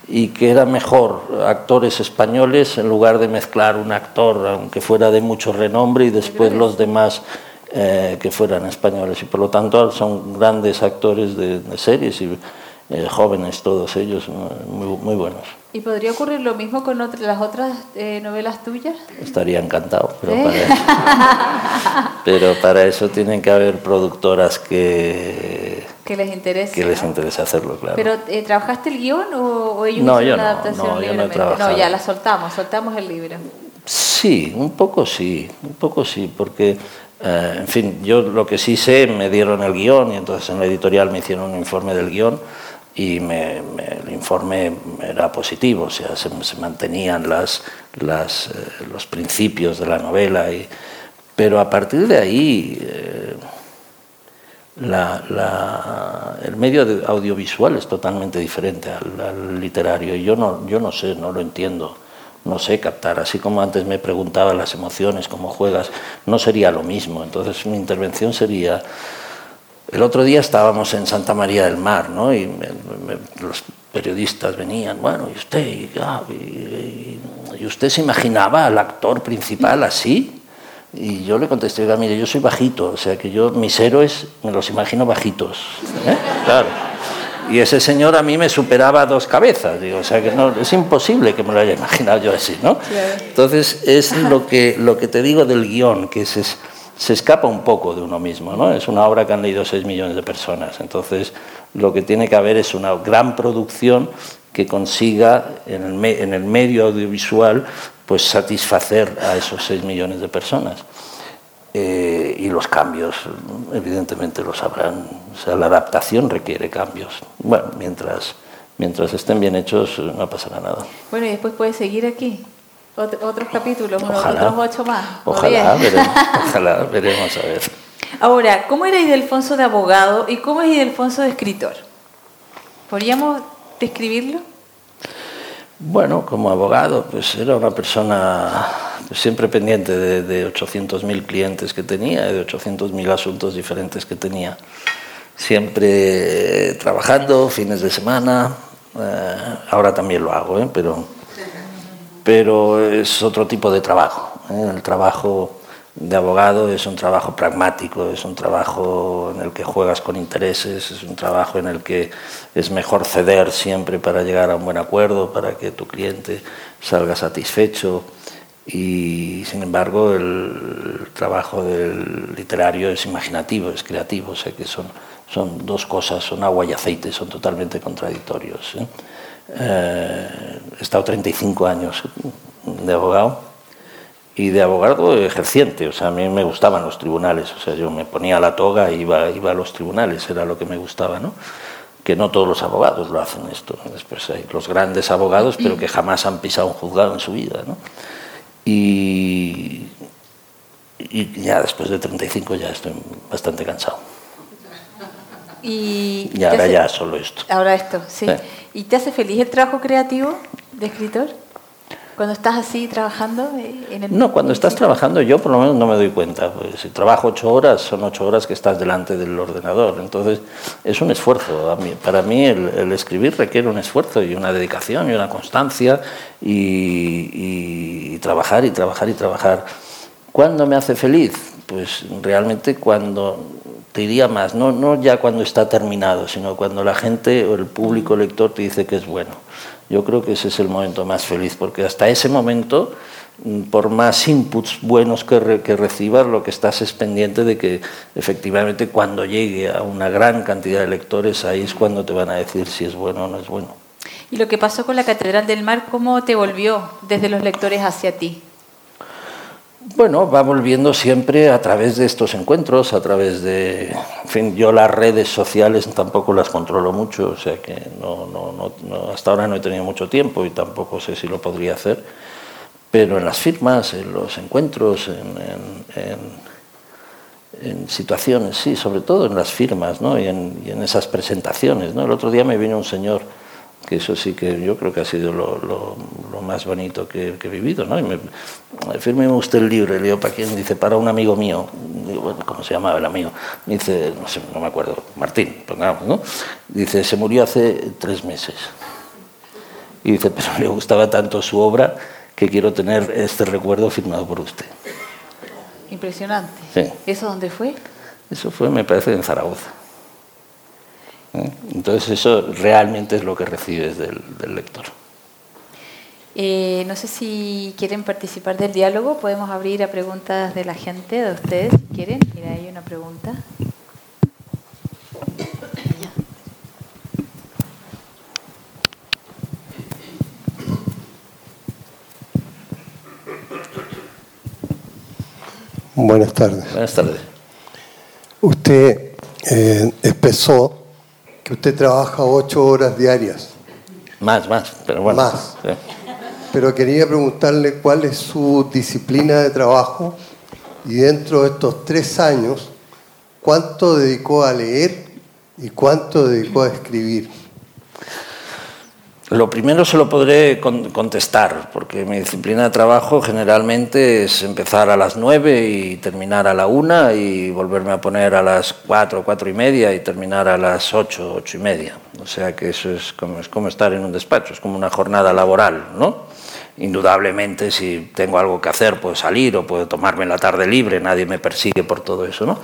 y que era mejor actores españoles en lugar de mezclar un actor, aunque fuera de mucho renombre, y después los demás eh, que fueran españoles. Y por lo tanto son grandes actores de, de series y eh, jóvenes todos ellos, muy, muy, buenos. ¿Y podría ocurrir lo mismo con otra, las otras eh, novelas tuyas? Estaría encantado, pero, ¿Eh? para eso, pero para eso tienen que haber productoras que, Que les interese. Que les ¿no? interese hacerlo, claro. ¿Pero eh, trabajaste el guion o, o ellos No, yo la no, adaptación no, yo no libremente? trabajado. ya la soltamos, soltamos el libro. Sí, un poco sí, un poco sí, porque, eh, en fin, yo lo que sí sé, me dieron el guion y entonces en la editorial me hicieron un informe del guion y me- el informe era positivo, o sea, se, se mantenían las, las, eh, los principios de la novela, pero a partir de ahí... eh, el medio audiovisual es totalmente diferente al, al literario y yo no, yo no sé, no lo entiendo, no sé captar, así como antes me preguntaba las emociones, cómo juegas, no sería lo mismo, entonces mi intervención sería... El otro día estábamos en Santa María del Mar, ¿no? Y me- me- los periodistas venían, bueno, ¿y usted? ¿Y, ah, y- y- y usted se imaginaba al actor principal así? Y yo le contesté, oiga, mire, yo soy bajito, o sea que yo mis héroes me los imagino bajitos. ¿eh? Claro. Y ese señor a mí me superaba dos cabezas, digo, o sea que no, es imposible que me lo haya imaginado yo así, ¿no? Entonces es lo que, lo que te digo del guion, que se, se escapa un poco de uno mismo, ¿no? Es una obra que han leído 6 millones de personas, entonces lo que tiene que haber es una gran producción que consiga en el, medio audiovisual pues satisfacer a esos 6 millones de personas. Eh, y los cambios, evidentemente, los habrán. O sea, la adaptación requiere cambios. Bueno, mientras, mientras estén bien hechos, no pasará nada. Bueno, y después puedes seguir aquí. Ot- otros capítulos, unos- Ojalá. otros ocho más. ¿o Ojalá, veremos, ojalá, veremos a ver. Ahora, ¿cómo era Idelfonso de abogado y cómo es Idelfonso de escritor? ¿Podríamos describirlo? Bueno, como abogado, pues era una persona pues, siempre pendiente de, de 800.000 clientes que tenía, de 800.000 asuntos diferentes que tenía. Siempre eh, trabajando, fines de semana, eh, ahora también lo hago, ¿eh? pero, pero es otro tipo de trabajo. ¿eh? El trabajo de abogado es un trabajo pragmático, es un trabajo en el que juegas con intereses, es un trabajo en el que es mejor ceder siempre para llegar a un buen acuerdo, para que tu cliente salga satisfecho. Y sin embargo, el trabajo del literario es imaginativo, es creativo, o sea que son, son dos cosas, son agua y aceite, son totalmente contradictorios. ¿eh? Eh, he estado 35 años de abogado y de abogado ejerciente, o sea, a mí me gustaban los tribunales, o sea, yo me ponía la toga e iba, iba a los tribunales, era lo que me gustaba, ¿no? Que no todos los abogados lo hacen esto, después hay los grandes abogados, pero que jamás han pisado un juzgado en su vida, ¿no? Y, ya después de 35 ya estoy bastante cansado. Y, ahora hace- ya solo esto. Ahora esto, sí. Sí. ¿Y te hace feliz el trabajo creativo de escritor? Cuando estás así trabajando eh, en el... No, cuando estás trabajando yo por lo menos no me doy cuenta. Pues, si trabajo ocho horas, son ocho horas que estás delante del ordenador. Entonces es un esfuerzo. Para mí el, el escribir requiere un esfuerzo y una dedicación y una constancia y, y- y trabajar y trabajar y trabajar. ¿Cuándo me hace feliz? Pues realmente cuando te diría más, no, no ya cuando está terminado, sino cuando la gente o el público lector te dice que es bueno. Yo creo que ese es el momento más feliz, porque hasta ese momento, mm, por más inputs buenos que, re- que recibas, lo que estás es pendiente de que efectivamente cuando llegue a una gran cantidad de lectores, ahí es cuando te van a decir si es bueno o no es bueno. Y lo que pasó con la Catedral del Mar, ¿cómo te volvió desde los lectores hacia ti? Bueno, va volviendo siempre a través de estos encuentros, a través de, en fin, yo las redes sociales tampoco las controlo mucho, o sea que no, no, no, no- hasta ahora no he tenido mucho tiempo y tampoco sé si lo podría hacer, pero en las firmas, en los encuentros, en, en- situaciones, sí, sobre todo en las firmas, ¿no? Y en, y en esas presentaciones, ¿no? El otro día me vino un señor que eso sí que yo creo que ha sido lo, lo- lo más bonito que, que he vivido, ¿no? Y me, usted el libro, y le digo, ¿para quién? Dice, para un amigo mío. Digo, bueno, ¿cómo se llamaba el amigo? Me dice, no sé, no me acuerdo, Martín, pongamos, ¿no? Dice, se murió hace tres meses. Y dice, pero le gustaba tanto su obra que quiero tener este recuerdo firmado por usted. Impresionante. Sí. ¿Eso dónde fue? Eso fue, me parece, en Zaragoza. Entonces eso realmente es lo que recibes del, del lector. Eh, no sé si quieren participar del diálogo, podemos abrir a preguntas de la gente, de ustedes, si quieren. Mira, hay una pregunta. Buenas tardes. Buenas tardes. Usted eh, empezó que usted trabaja ocho horas diarias. Más, más, pero bueno. Más. Pero quería preguntarle cuál es su disciplina de trabajo y dentro de estos tres años, ¿cuánto dedicó a leer y cuánto dedicó a escribir? Lo primero se lo podré contestar, porque mi disciplina de trabajo generalmente es empezar a las nueve y terminar a la una y volverme a poner a las cuatro, cuatro y media y terminar a las ocho, ocho y media. O sea que eso es como, es como estar en un despacho, es como una jornada laboral, ¿no? Indudablemente, si tengo algo que hacer, puedo salir o puedo tomarme la tarde libre, nadie me persigue por todo eso. ¿no?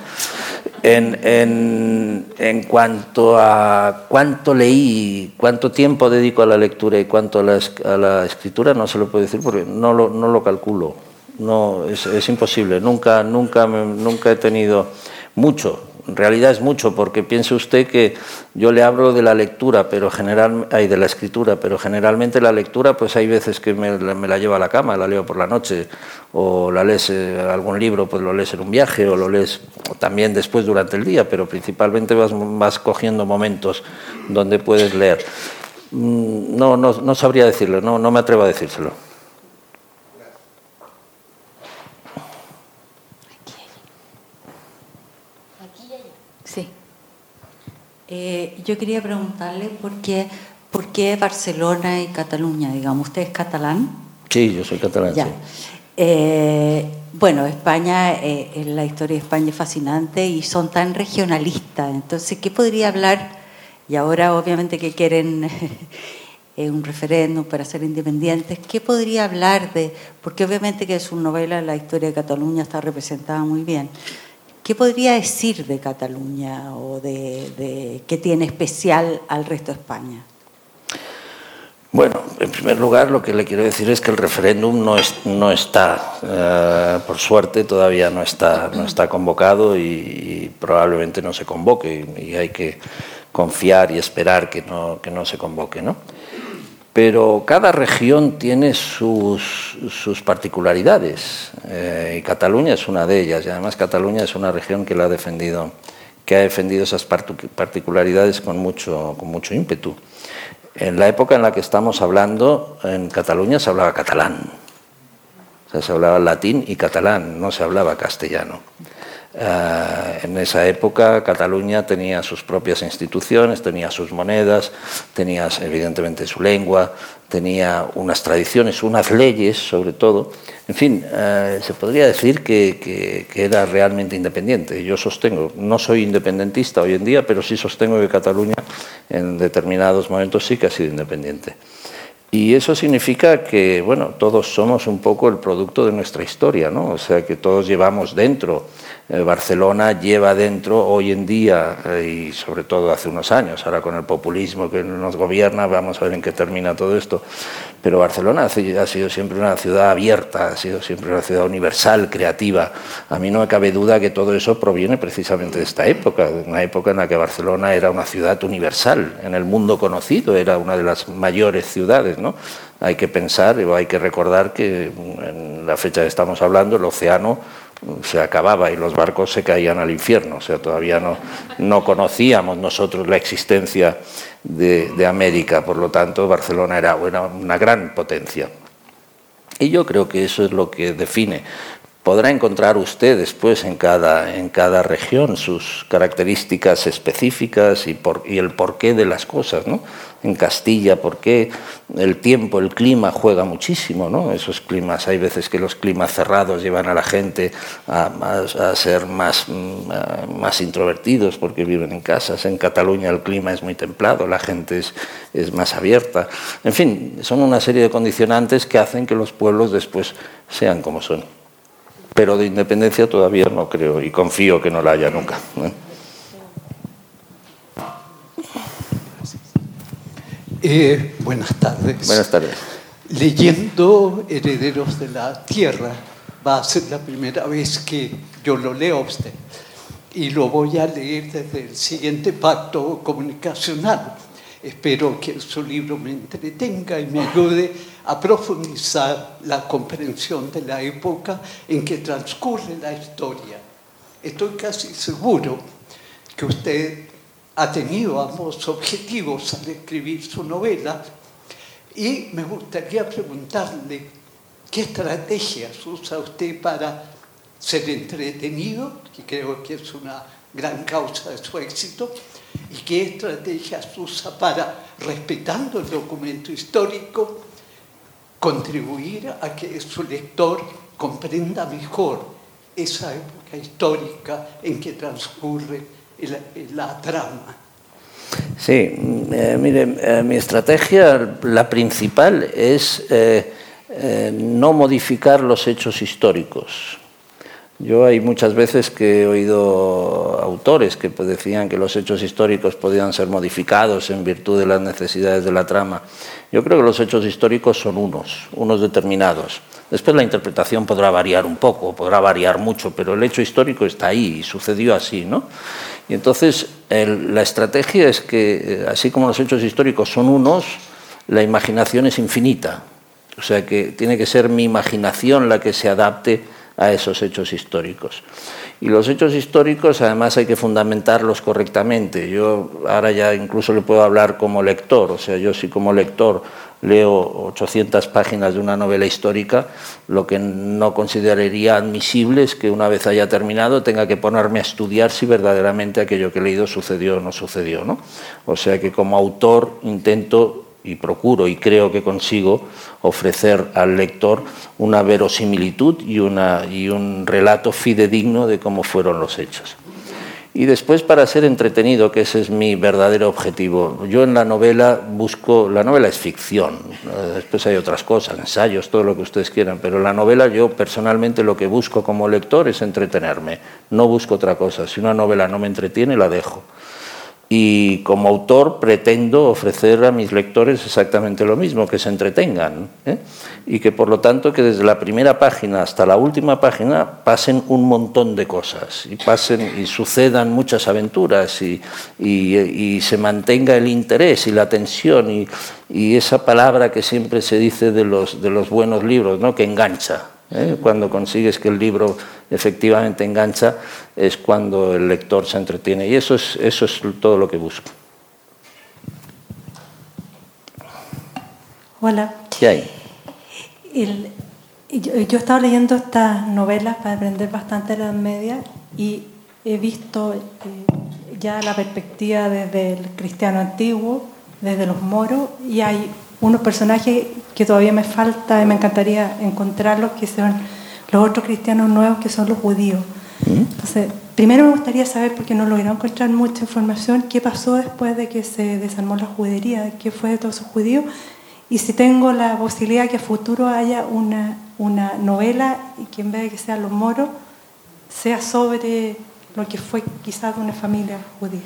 En, en, cuanto a cuánto leí, cuánto tiempo dedico a la lectura y cuánto a la, a la escritura, no se lo puedo decir porque no lo, no lo calculo. No, es, es imposible. Nunca, nunca, nunca he tenido mucho en realidad es mucho, porque piense usted que yo le hablo de la lectura, pero general, hay de la escritura, pero generalmente la lectura, pues hay veces que me, la llevo a la cama, la leo por la noche, o la lees eh, algún libro, pues lo lees en un viaje, o lo lees también después durante el día, pero principalmente vas, vas cogiendo momentos donde puedes leer. Mm, no, no, no sabría decirlo, no, no me atrevo a decírselo. Eh, yo quería preguntarle por qué, por qué Barcelona y Cataluña, digamos. ¿Usted es catalán? Sí, yo soy catalán. Ya. Eh, bueno, España, eh, la historia de España es fascinante y son tan regionalistas. Entonces, ¿qué podría hablar? Y ahora, obviamente, que quieren un referéndum para ser independientes, ¿qué podría hablar de.? Porque, obviamente, que su novela, la historia de Cataluña, está representada muy bien. ¿Qué podría decir de Cataluña o de, qué tiene especial al resto de España? Bueno, en primer lugar lo que le quiero decir es que el referéndum no, es, no está, eh, por suerte todavía no está, no está convocado y, probablemente no se convoque y, hay que confiar y esperar que no, que no se convoque. ¿no? Pero cada región tiene sus, particularidades eh, y Cataluña es una de ellas y además Cataluña es una región que la ha defendido que ha defendido esas particularidades con mucho, con mucho ímpetu. En la época en la que estamos hablando, en Cataluña se hablaba catalán, o sea, se hablaba latín y catalán, no se hablaba castellano. Eh, en esa época Cataluña tenía sus propias instituciones, tenía sus monedas, tenía evidentemente su lengua, tenía unas tradiciones, unas leyes sobre todo. En fin, eh, se podría decir que, era realmente independiente. Yo sostengo, no soy independentista hoy en día, pero sí sostengo que Cataluña en determinados momentos sí que ha sido independiente. Y eso significa que, bueno, todos somos un poco el producto de nuestra historia, ¿no? O sea, que todos llevamos dentro eh, Barcelona lleva dentro hoy en día, eh, y sobre todo hace unos años, ahora con el populismo que nos gobierna, vamos a ver en qué termina todo esto, pero Barcelona ha sido siempre una ciudad abierta, ha sido siempre una ciudad universal, creativa. A mí no me cabe duda que todo eso proviene precisamente de esta época, una época en la que Barcelona era una ciudad universal, en el mundo conocido, era una de las mayores ciudades, ¿no? Hay que pensar hay que recordar que en la fecha que estamos hablando, el océano se acababa y los barcos se caían al infierno. O sea, todavía no conocíamos nosotros la existencia de, América, por lo tanto Barcelona era una gran potencia. Y yo creo que eso es lo que define podrá encontrar usted después en cada, en cada región sus características específicas y, por, y el porqué de las cosas. ¿no? En Castilla, qué el tiempo, el clima juega muchísimo. ¿no? Esos climas, hay veces que los climas cerrados llevan a la gente a, a, ser más, mm, más introvertidos porque viven en casas. En Cataluña el clima es muy templado, la gente es, es más abierta. En fin, son una serie de condicionantes que hacen que los pueblos después sean como son pero de independencia todavía no creo y confío que no la haya nunca. Eh, buenas tardes. Buenas tardes. Leyendo Herederos de la Tierra, va a ser la primera vez que yo lo leo a usted. Y lo voy a leer desde el siguiente pacto comunicacional. Espero que su libro me entretenga y me ayude a profundizar la comprensión de la época en que transcurre la historia. Estoy casi seguro que usted ha tenido ambos objetivos al escribir su novela y me gustaría preguntarle qué estrategias usa usted para ser entretenido, que creo que es una gran causa de su éxito, y qué estrategias usa para, respetando el documento histórico, contribuir a que su lector comprenda mejor esa época histórica en que transcurre la, trama. Sí, eh, mire, eh, mi estrategia, la principal, es eh, no modificar los hechos históricos. Yo hay muchas veces que he oído autores que pues, decían que los hechos históricos podían ser modificados en virtud de las necesidades de la trama. Yo creo que los hechos históricos son unos, unos determinados. Después la interpretación podrá variar un poco, podrá variar mucho, pero el hecho histórico está ahí y sucedió así, ¿no? Y entonces la estrategia es que, eh, así como los hechos históricos son unos, la imaginación es infinita. O sea que tiene que ser mi imaginación la que se adapte a esos hechos históricos. Y los hechos históricos además hay que fundamentarlos correctamente. Yo ahora ya incluso le puedo hablar como lector, o sea, yo sí como lector leo 800 páginas de una novela histórica, lo que no consideraría admisible es que una vez haya terminado tenga que ponerme a estudiar si verdaderamente aquello que he leído sucedió o no sucedió. ¿no? O sea que como autor intento y procuro y creo que consigo ofrecer al lector una verosimilitud y, una, y un relato fidedigno de cómo fueron los hechos. Y después para ser entretenido, que ese es mi verdadero objetivo. Yo en la novela busco, la novela es ficción, después hay otras cosas, ensayos, todo lo que ustedes quieran, pero la novela yo personalmente lo que busco como lector es entretenerme, no busco otra cosa. Si una novela no me entretiene, la dejo y como autor pretendo ofrecer a mis lectores exactamente lo mismo, que se entretengan ¿eh? y que por lo tanto que desde la primera página hasta la última página pasen un montón de cosas y pasen y sucedan muchas aventuras y, y, se mantenga el interés y la tensión y, y, esa palabra que siempre se dice de los, de los buenos libros, ¿no? que engancha. ¿Eh? Cuando consigues que el libro efectivamente engancha, es cuando el lector se entretiene. Y eso es, eso es todo lo que busco. Hola. ¿Qué hay? yo, he estado leyendo estas novelas para aprender bastante la media y he visto eh, ya la perspectiva desde el cristiano antiguo, desde los moros, y hay unos personajes que todavía me falta y me encantaría encontrarlos, que son los otros cristianos nuevos, que son los judíos. ¿Mm? Entonces, primero me gustaría saber, porque no logré encontrar mucha información, qué pasó después de que se desarmó la judería, qué fue de todos esos judíos, y si tengo la posibilidad que a futuro haya una, una novela y que en vez de que sean los moros, sea sobre lo que fue quizás de una familia judía.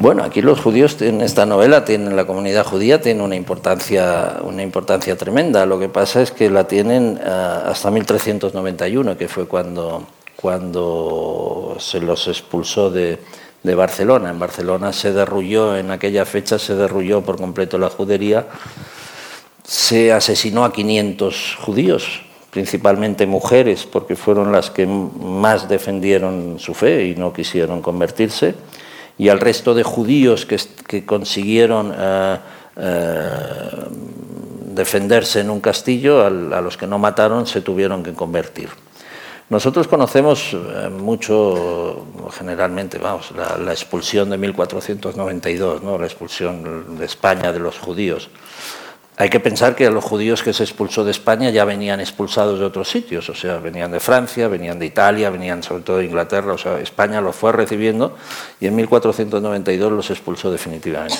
Bueno, aquí los judíos en esta novela tienen la comunidad judía tiene una importancia una importancia tremenda. Lo que pasa es que la tienen eh, hasta 1391, que fue cuando cuando se los expulsó de, de Barcelona. En Barcelona se derrulló en aquella fecha se derrulló por completo la judería. Se asesinó a 500 judíos, principalmente mujeres, porque fueron las que más defendieron su fe y no quisieron convertirse y al resto de judíos que, consiguieron eh, eh, defenderse en un castillo, a, los que no mataron se tuvieron que convertir. Nosotros conocemos eh, mucho, generalmente, vamos, la, la, expulsión de 1492, ¿no? la expulsión de España de los judíos. Hay que pensar que los judíos que se expulsó de España ya venían expulsados de otros sitios, o sea, venían de Francia, venían de Italia, venían sobre todo de Inglaterra, o sea, España los fue recibiendo y en 1492 los expulsó definitivamente.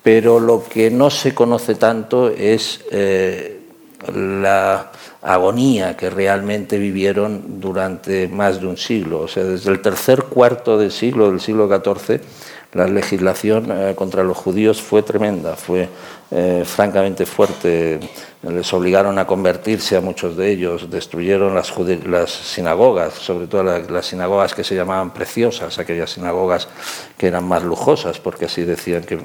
Pero lo que no se conoce tanto es eh, la agonía que realmente vivieron durante más de un siglo. O sea, desde el tercer cuarto del siglo, del siglo XIV, la legislación eh, contra los judíos fue tremenda, fue eh, francamente fuerte. Les obligaron a convertirse a muchos de ellos, destruyeron las, las sinagogas, sobre todo las, sinagogas que se llamaban preciosas, aquellas sinagogas que eran más lujosas, porque así decían que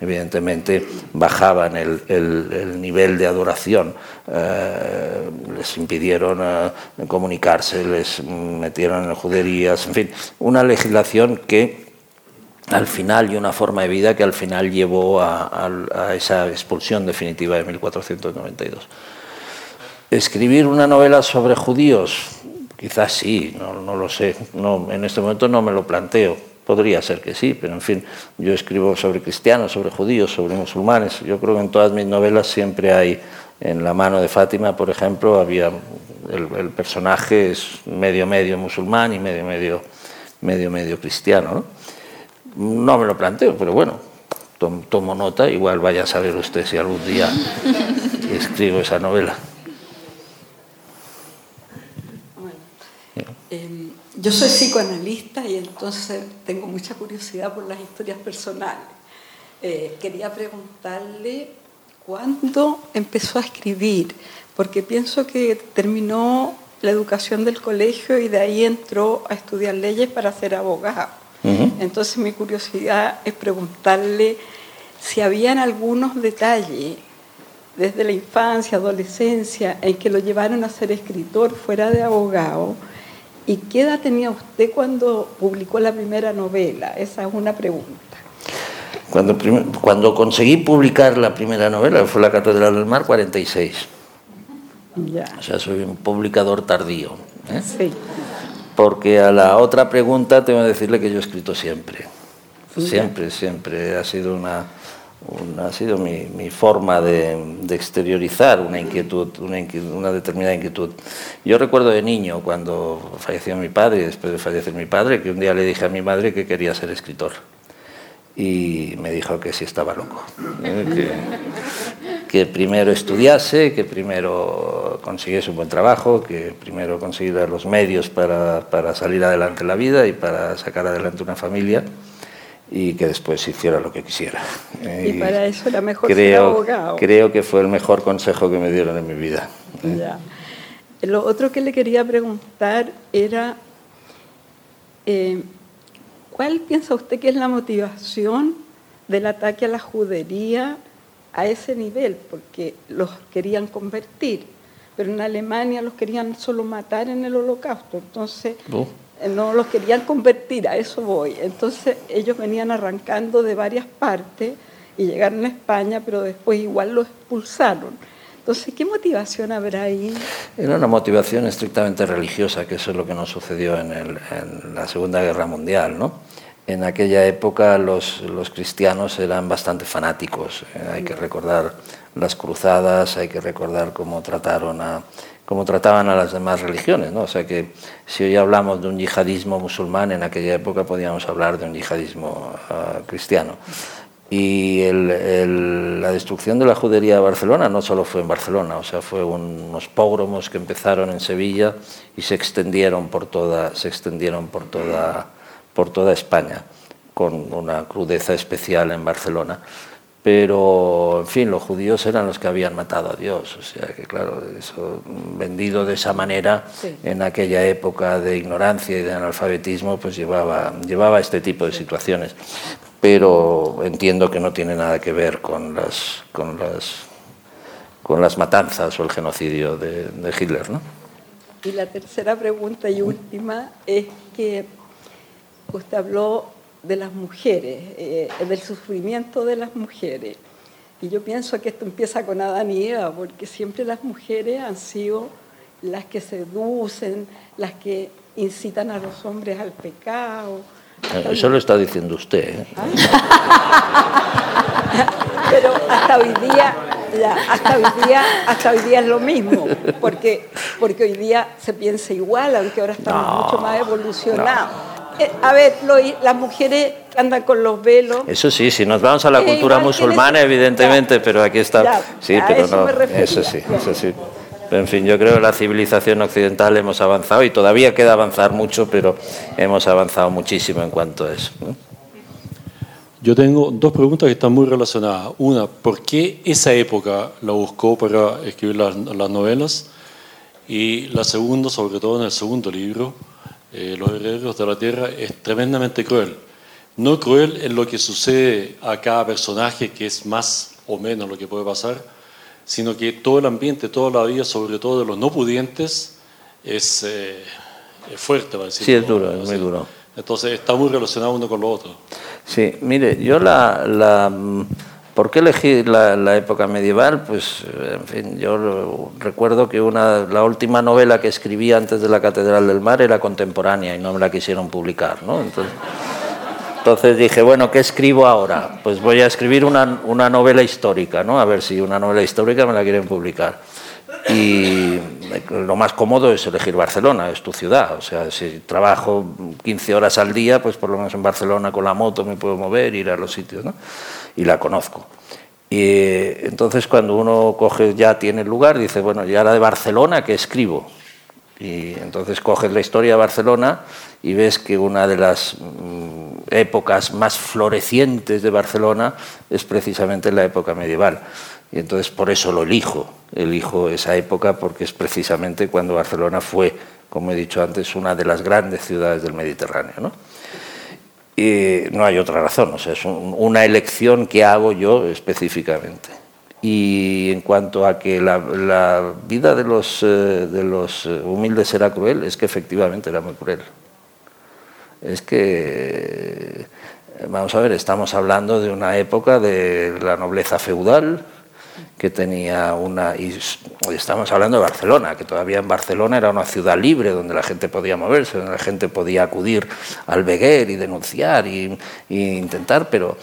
evidentemente bajaban el, nivel de adoración, eh, les impidieron comunicarse, les metieron en juderías, en fin, una legislación que al final y una forma de vida que al final llevó a, esa expulsión definitiva de 1492. Escribir una novela sobre judíos, quizás sí, no, lo sé, no, en este momento no me lo planteo, podría ser que sí, pero en fin, yo escribo sobre cristianos, sobre judíos, sobre musulmanes, yo creo que en todas mis novelas siempre hay, en la mano de Fátima, por ejemplo, había el, personaje es medio medio musulmán y medio medio medio medio cristiano, ¿no? No me lo planteo, pero bueno, tomo nota, igual vaya a saber usted si algún día escribo esa novela. Em, yo soy psicoanalista y entonces tengo mucha curiosidad por las historias personales. Eh, quería preguntarle cuándo empezó a escribir, porque pienso que terminó la educación del colegio y de ahí entró a estudiar leyes para ser abogado. Entonces mi curiosidad es preguntarle si habían algunos detalles desde la infancia, adolescencia, en que lo llevaron a ser escritor fuera de abogado. ¿Y qué edad tenía usted cuando publicó la primera novela? Esa es una pregunta. Cuando, cuando conseguí publicar la primera novela, fue La Catedral del Mar, 46. Ya. O sea, soy un publicador tardío. ¿eh? Sí porque a la otra pregunta tengo que decirle que yo he escrito siempre. Siempre, siempre. Ha sido una, ha sido mi, forma de, exteriorizar una inquietud, una determinada inquietud. Yo recuerdo de niño, cuando falleció mi padre, después de fallecer mi padre, que un día le dije a mi madre que quería ser escritor y me dijo que sí estaba loco, ¿eh? que, primero estudiase, que primero consiguiese un buen trabajo, que primero consiguiera los medios para, para, salir adelante en la vida y para sacar adelante una familia y que después hiciera lo que quisiera. Y, para eso era mejor creo, ser abogado. Creo que fue el mejor consejo que me dieron en mi vida. Ya. Lo otro que le quería preguntar era... Eh, ¿Cuál piensa usted que es la motivación del ataque a la judería a ese nivel? Porque los querían convertir, pero en Alemania los querían solo matar en el holocausto, entonces oh. eh, no los querían convertir, a eso voy. Entonces ellos venían arrancando de varias partes y llegaron a España, pero después igual los expulsaron. Entonces, ¿qué motivación habrá ahí? Era una motivación estrictamente religiosa, que eso es lo que nos sucedió en, en la Segunda Guerra Mundial, ¿no? En aquella época los, los cristianos eran bastante fanáticos. ¿eh? Hay que recordar las cruzadas, hay que recordar cómo trataron a, cómo trataban a las demás religiones. ¿no? O sea que si hoy hablamos de un yihadismo musulmán, en aquella época podíamos hablar de un yihadismo ah, cristiano. Y la destrucción de la judería de Barcelona no solo fue en Barcelona, o sea, fue unos pogromos que empezaron en Sevilla y se extendieron por toda, se extendieron por toda, por toda España, con una crudeza especial en Barcelona. Pero, en fin, los judíos eran los que habían matado a Dios. O sea que, claro, eso, vendido de esa manera, en aquella época de ignorancia y de analfabetismo, pues llevaba, llevaba este tipo de situaciones pero entiendo que no tiene nada que ver con las, con las, con las matanzas o el genocidio de, Hitler. ¿no? Y la tercera pregunta y última es que usted habló de las mujeres, eh, del sufrimiento de las mujeres. Y yo pienso que esto empieza con Adán y Eva, porque siempre las mujeres han sido las que seducen, las que incitan a los hombres al pecado, eso lo está diciendo usted. ¿eh? Pero hasta hoy día, hasta hoy día, hasta hoy día es lo mismo, porque, porque hoy día se piensa igual, aunque ahora estamos mucho más evolucionados. Eh, a ver, las mujeres andan con los velos. Eso sí, si nos vamos a la cultura musulmana, evidentemente, pero aquí está. sí, pero no. Eso sí, eso sí. en fin, yo creo que la civilización occidental hemos avanzado y todavía queda avanzar mucho, pero hemos avanzado muchísimo en cuanto a eso. Yo tengo dos preguntas que están muy relacionadas. Una, ¿por qué esa época la buscó para escribir las, las novelas? Y la segunda, sobre todo en el segundo libro, eh, Los herederos de la tierra, es tremendamente cruel. No cruel en lo que sucede a cada personaje, que es más o menos lo que puede pasar, sino que todo el ambiente, toda la vida, sobre todo de los no pudientes, es, eh, es fuerte. Para sí, es duro, es muy duro. Entonces está muy relacionado uno con lo otro. Sí, mire, yo la, la ¿Por qué elegí la, época medieval? Pues, en fin, yo recuerdo que una, la última novela que escribí antes de la Catedral del Mar era contemporánea y no me la quisieron publicar, ¿no? Entonces, entonces dije, bueno, ¿qué escribo ahora? Pues voy a escribir una, una novela histórica, ¿no? A ver si una novela histórica me la quieren publicar. Y lo más cómodo es elegir Barcelona, es tu ciudad. O sea, si trabajo 15 horas al día, pues por lo menos en Barcelona con la moto me puedo mover, ir a los sitios, ¿no? Y la conozco. Y entonces cuando uno coge, ya tiene el lugar, dice, bueno, ya la de Barcelona, ¿qué escribo? Y entonces coges la historia de Barcelona y ves que una de las mm, épocas más florecientes de Barcelona es precisamente la época medieval. Y entonces por eso lo elijo, elijo esa época porque es precisamente cuando Barcelona fue, como he dicho antes, una de las grandes ciudades del Mediterráneo. ¿no? No hay otra razón, o sea, es una elección que hago yo específicamente. Y en cuanto a que la, vida de los, eh, de los humildes era cruel, es que efectivamente era muy cruel. Es que, vamos a ver, estamos hablando de una época de la nobleza feudal, que tenía una... Y estamos hablando de Barcelona, que todavía en Barcelona era una ciudad libre donde la gente podía moverse, donde la gente podía acudir al Beguer y denunciar e intentar, pero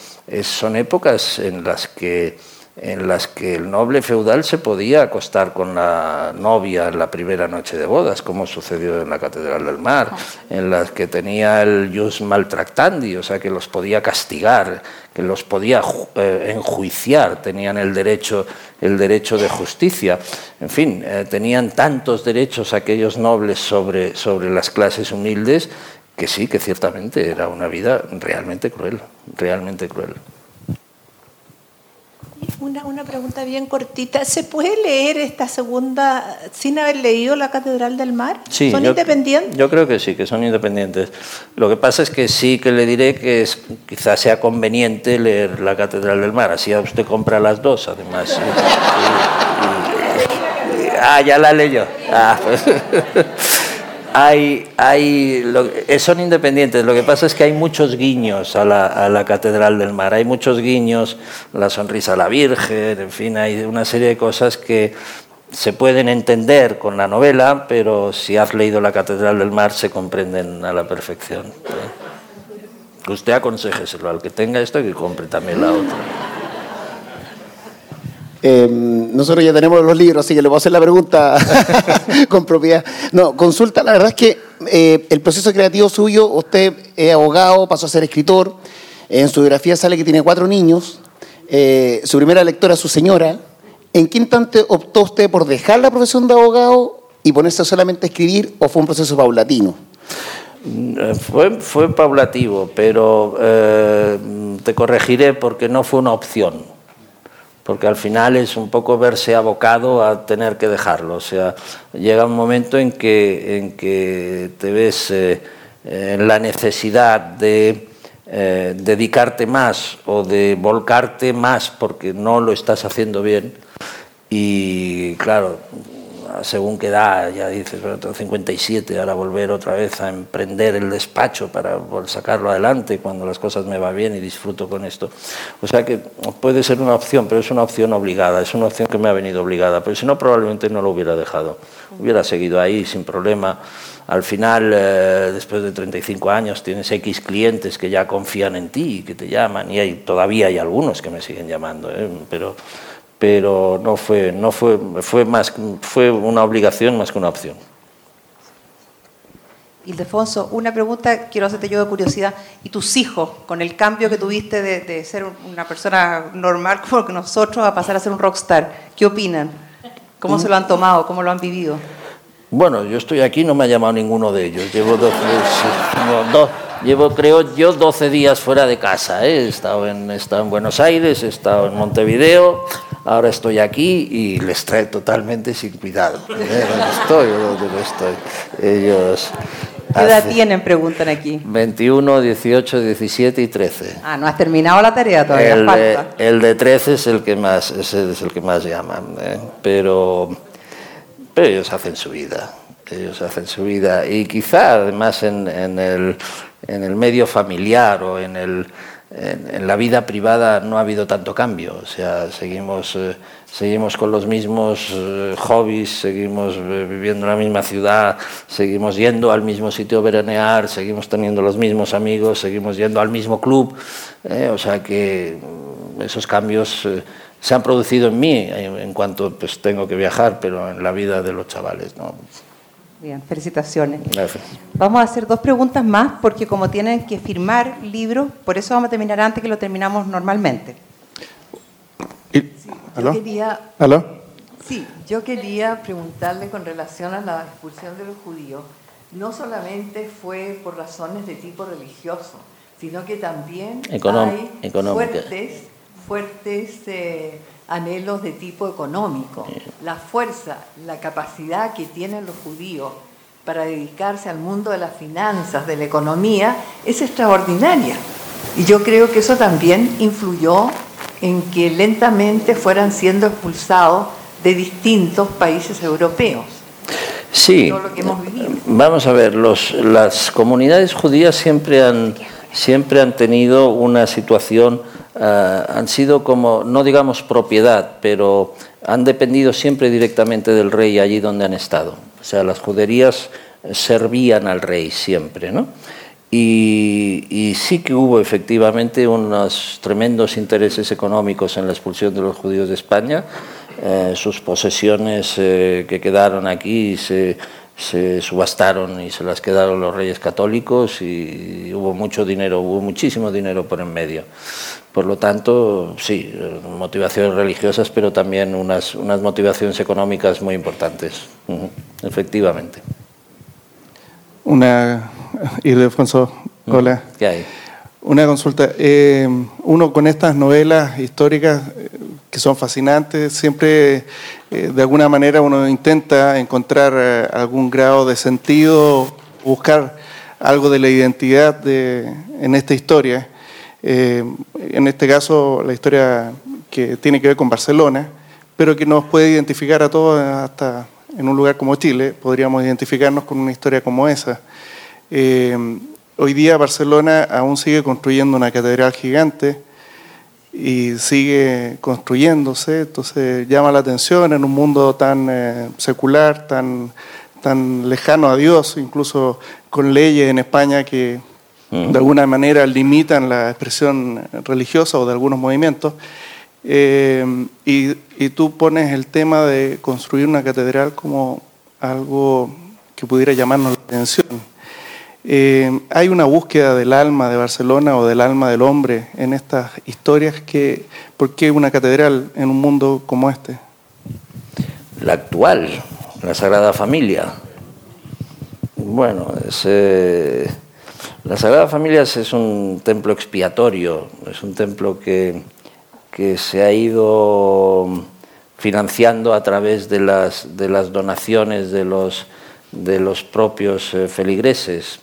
son épocas en las que en las que el noble feudal se podía acostar con la novia en la primera noche de bodas, como sucedió en la Catedral del Mar, en las que tenía el jus maltractandi, o sea, que los podía castigar, que los podía eh, enjuiciar, tenían el derecho, el derecho de justicia. En fin, eh, tenían tantos derechos aquellos nobles sobre, sobre las clases humildes que sí, que ciertamente era una vida realmente cruel, realmente cruel. Una, una, pregunta bien cortita. ¿Se puede leer esta segunda sin haber leído la Catedral del Mar? Sí, ¿Son independientes? Yo creo que sí, que son independientes. Lo que pasa es que sí que le diré que es, quizás sea conveniente leer la Catedral del Mar. Así usted compra las dos, además. ah, ya la leyó. Ah, pues. hay, hay, eh, son independientes. Lo que pasa es que hay muchos guiños a la, Catedral del Mar, hay muchos guiños, la sonrisa a la Virgen, en fin, hay una serie de cosas que se pueden entender con la novela, pero si has leído la Catedral del Mar se comprenden a la perfección. Usted aconsejeselo al que tenga esto y que compre también la otra. Em, nosotros ya tenemos los libros, así que le voy a hacer la pregunta con propiedad. No, consulta, la verdad es que eh, el proceso creativo suyo, usted es abogado, pasó a ser escritor, en su biografía sale que tiene cuatro niños, eh, su primera lectora es su señora. ¿En qué instante optó usted por dejar la profesión de abogado y ponerse solamente a escribir o fue un proceso paulatino? Mm, fue, fue paulativo, pero eh, te corregiré porque no fue una opción porque al final es un poco verse abocado a tener que dejarlo. O sea, llega un momento en que, en que te ves eh, en la necesidad de eh, dedicarte más o de volcarte más porque no lo estás haciendo bien. Y claro, según qué edad, ya dices, bueno, tengo 57, ahora volver otra vez a emprender el despacho para sacarlo adelante cuando las cosas me van bien y disfruto con esto. O sea que puede ser una opción, pero es una opción obligada, es una opción que me ha venido obligada, pero si no probablemente no lo hubiera dejado, hubiera seguido ahí sin problema. Al final, eh, después de 35 años, tienes X clientes que ya confían en ti y que te llaman, y hay, todavía hay algunos que me siguen llamando, ¿eh? pero pero no fue, no fue, fue, más, fue una obligación más que una opción. Ildefonso, una pregunta quiero hacerte yo de curiosidad. ¿Y tus hijos, con el cambio que tuviste de, ser una persona normal como nosotros a pasar a ser un rockstar, qué opinan? ¿Cómo se lo han tomado? ¿Cómo lo han vivido? Bueno, yo estoy aquí, no me ha llamado ninguno de ellos. Llevo, dos, no, dos, llevo creo yo 12 días fuera de casa. ¿eh? He, estado en, he estado en Buenos Aires, he estado en Montevideo, ahora estoy aquí y les trae totalmente sin cuidado. ¿eh? ¿Dónde estoy dónde no estoy? Ellos... ¿Qué edad tienen? Preguntan aquí. 21, 18, 17 y 13. Ah, no has terminado la tarea todavía. El de, el de 13 es el que más, es el que más llaman, ¿eh? pero, pero ellos hacen su vida, ellos hacen su vida y quizá además en, en el, en el medio familiar o en, el, en, la vida privada no ha habido tanto cambio, o sea, seguimos, eh, seguimos con los mismos eh, hobbies, seguimos eh, viviendo en la misma ciudad, seguimos yendo al mismo sitio veranear, seguimos teniendo los mismos amigos, seguimos yendo al mismo club, o sea que mm, esos cambios se han producido en mí en cuanto pues, tengo que viajar, pero en la vida de los chavales. ¿no? Bien, felicitaciones. Gracias. Vamos a hacer dos preguntas más porque como tienen que firmar libros, por eso vamos a terminar antes que lo terminamos normalmente. ¿Aló? Yo quería, ¿Aló? sí, yo quería preguntarle con relación a la expulsión de los judíos. No solamente fue por razones de tipo religioso, sino que también Econom- hay económica. fuertes, fuertes eh, anhelos de tipo económico. La fuerza, la capacidad que tienen los judíos para dedicarse al mundo de las finanzas, de la economía, es extraordinaria. Y yo creo que eso también influyó en que lentamente fueran siendo expulsados de distintos países europeos. Sí, Todo lo que hemos vivido. vamos a ver, los, las comunidades judías siempre han, siempre han tenido una situación, ah, han sido como, no digamos propiedad, pero han dependido siempre directamente del rey allí donde han estado. O sea, las juderías servían al rey siempre, ¿no? Y, y sí que hubo efectivamente unos tremendos intereses económicos en la expulsión de los judíos de España. Eh, sus posesiones eh, que quedaron aquí se, se subastaron y se las quedaron los reyes católicos y hubo mucho dinero, hubo muchísimo dinero por en medio. Por lo tanto, sí, motivaciones religiosas, pero también unas, unas motivaciones económicas muy importantes, efectivamente. Una, Ildefonso, hola. ¿Qué hay? Una consulta. Eh, uno con estas novelas históricas eh, que son fascinantes, siempre eh, de alguna manera uno intenta encontrar eh, algún grado de sentido, buscar algo de la identidad de, en esta historia. Eh, en este caso, la historia que tiene que ver con Barcelona, pero que nos puede identificar a todos hasta en un lugar como Chile, podríamos identificarnos con una historia como esa. Hoy día Barcelona aún sigue construyendo una catedral gigante y sigue construyéndose, entonces llama la atención en un mundo tan eh, secular, tan, tan lejano a Dios, incluso con leyes en España que de alguna manera limitan la expresión religiosa o de algunos movimientos. Eh, y, y tú pones el tema de construir una catedral como algo que pudiera llamarnos la atención. Eh, hay una búsqueda del alma de Barcelona o del alma del hombre en estas historias. Que, ¿Por qué una catedral en un mundo como este? La actual, la Sagrada Familia. Bueno, es, la Sagrada Familia es un templo expiatorio, es un templo que, se ha ido financiando a través de las, de las donaciones de los, de los propios eh, feligreses.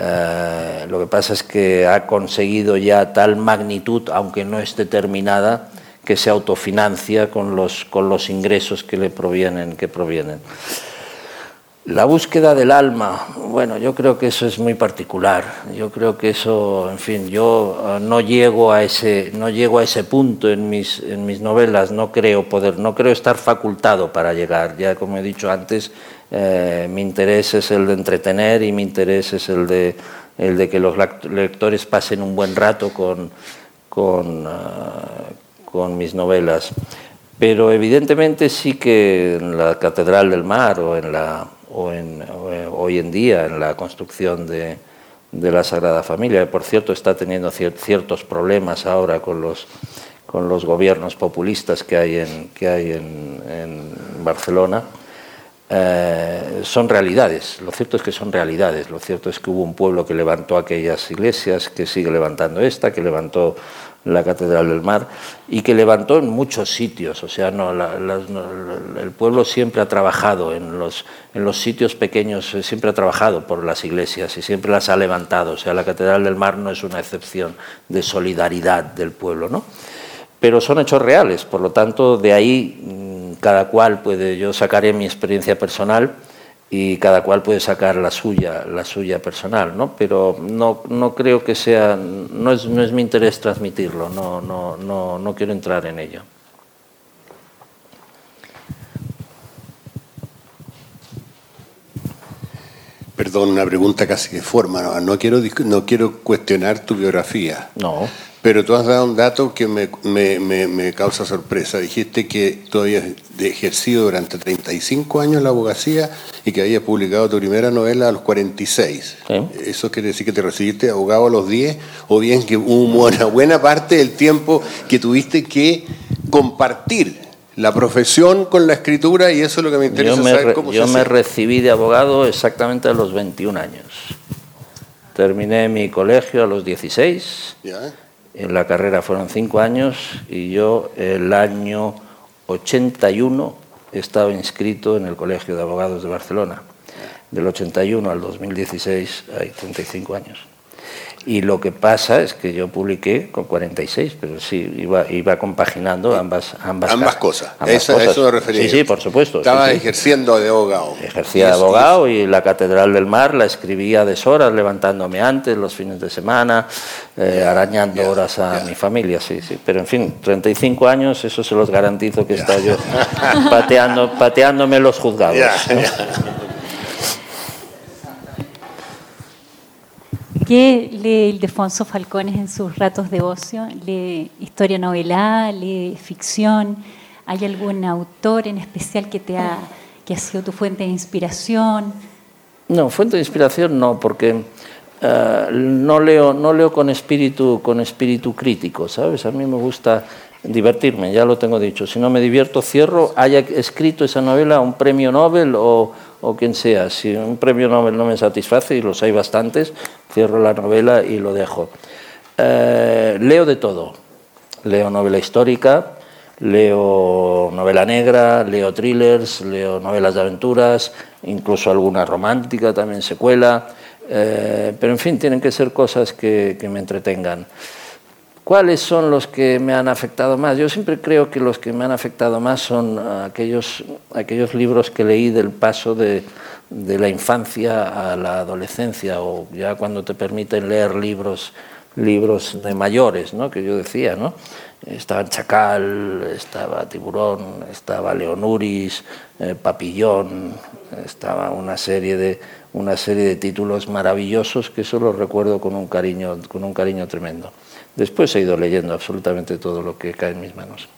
Eh, lo que pasa es que ha conseguido ya tal magnitud, aunque no es determinada, que se autofinancia con los, con los ingresos que le provienen, que provienen. La búsqueda del alma, bueno, yo creo que eso es muy particular. Yo creo que eso, en fin, yo eh, no llego a ese, no llego a ese punto en mis, en mis novelas. No creo poder, no creo estar facultado para llegar. Ya como he dicho antes, eh, mi interés es el de entretener y mi interés es el de, el de que los lectores pasen un buen rato con, ah, con mis novelas. Pero evidentemente sí que en la Catedral del Mar o en la o en, eh, hoy en día en la construcción de, de la Sagrada Familia, que por cierto está teniendo cier- ciertos problemas ahora con los con los gobiernos populistas que hay en, que hay en Barcelona, eh, son realidades. Lo cierto es que son realidades. Lo cierto es que hubo un pueblo que levantó aquellas iglesias, que sigue levantando esta, que levantó la Catedral del Mar y que levantó en muchos sitios. O sea, no, el pueblo siempre ha trabajado en los, en los sitios pequeños, eh, siempre ha trabajado por las iglesias y siempre las ha levantado. O sea, la Catedral del Mar no es una excepción de solidaridad del pueblo, ¿no? Pero son hechos reales, por lo tanto, de ahí mm, cada cual puede, yo sacaré mi experiencia personal y cada cual puede sacar la suya, la suya personal, ¿no? Pero no, no creo que sea, no es, no es mi interés transmitirlo, no, no, no, no quiero entrar en ello. Perdón, una pregunta casi de forma, no, no, quiero, no quiero cuestionar tu biografía. No. Pero tú has dado un dato que me, me, me, causa sorpresa. Dijiste que tú habías ejercido durante 35 años la abogacía y que habías publicado tu primera novela a los 46. ¿Eso quiere decir que te recibiste abogado a los 10 o bien que hubo una buena parte del tiempo que tuviste que compartir la profesión con la escritura y eso es lo que me interesa yo me, saber cómo Yo me recibí de abogado exactamente a los 21 años. Terminé mi colegio a los 16. ¿Ya? En la carrera fueron cinco años y yo el año 81 estaba inscrito en el Colegio de Abogados de Barcelona. Del 81 al 2016 hay 35 años. Y lo que pasa es que yo publiqué con 46, pero sí, iba, iba compaginando ambas ambas, ambas cosas. eso, eso me refería. Sí, sí, por supuesto. Estaba sí, ejerciendo de abogado. Ejercía de abogado y la Catedral del Mar la escribía a deshoras, levantándome antes, los fines de semana, eh, arañando horas a mi familia, sí, sí. Pero en fin, 35 años, eso se los garantizo que está yo pateando, pateándome los juzgados. ¿Qué lee Ildefonso Falcones en sus ratos de ocio? ¿Lee historia novelada? ¿Lee ficción? ¿Hay algún autor en especial que, te ha, que ha sido tu fuente de inspiración? No, fuente de inspiración no, porque eh, no, leo, no leo con espíritu, con espíritu crítico, ¿sabes? A mí me gusta divertirme, ya lo tengo dicho. Si no me divierto, cierro, haya escrito esa novela un premio Nobel o, o quien sea. Si un premio Nobel no me satisface, y los hay bastantes, cierro la novela y lo dejo. Eh, leo de todo. Leo novela histórica, leo novela negra, leo thrillers, leo novelas de aventuras, incluso alguna romántica también secuela. Eh, pero en fin, tienen que ser cosas que, que me entretengan. ¿Cuáles son los que me han afectado más? Yo siempre creo que los que me han afectado más son aquellos, aquellos libros que leí del paso de, de la infancia a la adolescencia o ya cuando te permiten leer libros libros de mayores, ¿no? que yo decía, ¿no? Estaba Chacal, estaba Tiburón, estaba Leonuris, eh, Papillón, estaba una serie de una serie de títulos maravillosos que eso los recuerdo con un cariño con un cariño tremendo. Después he ido leyendo absolutamente todo lo que cae en mis manos.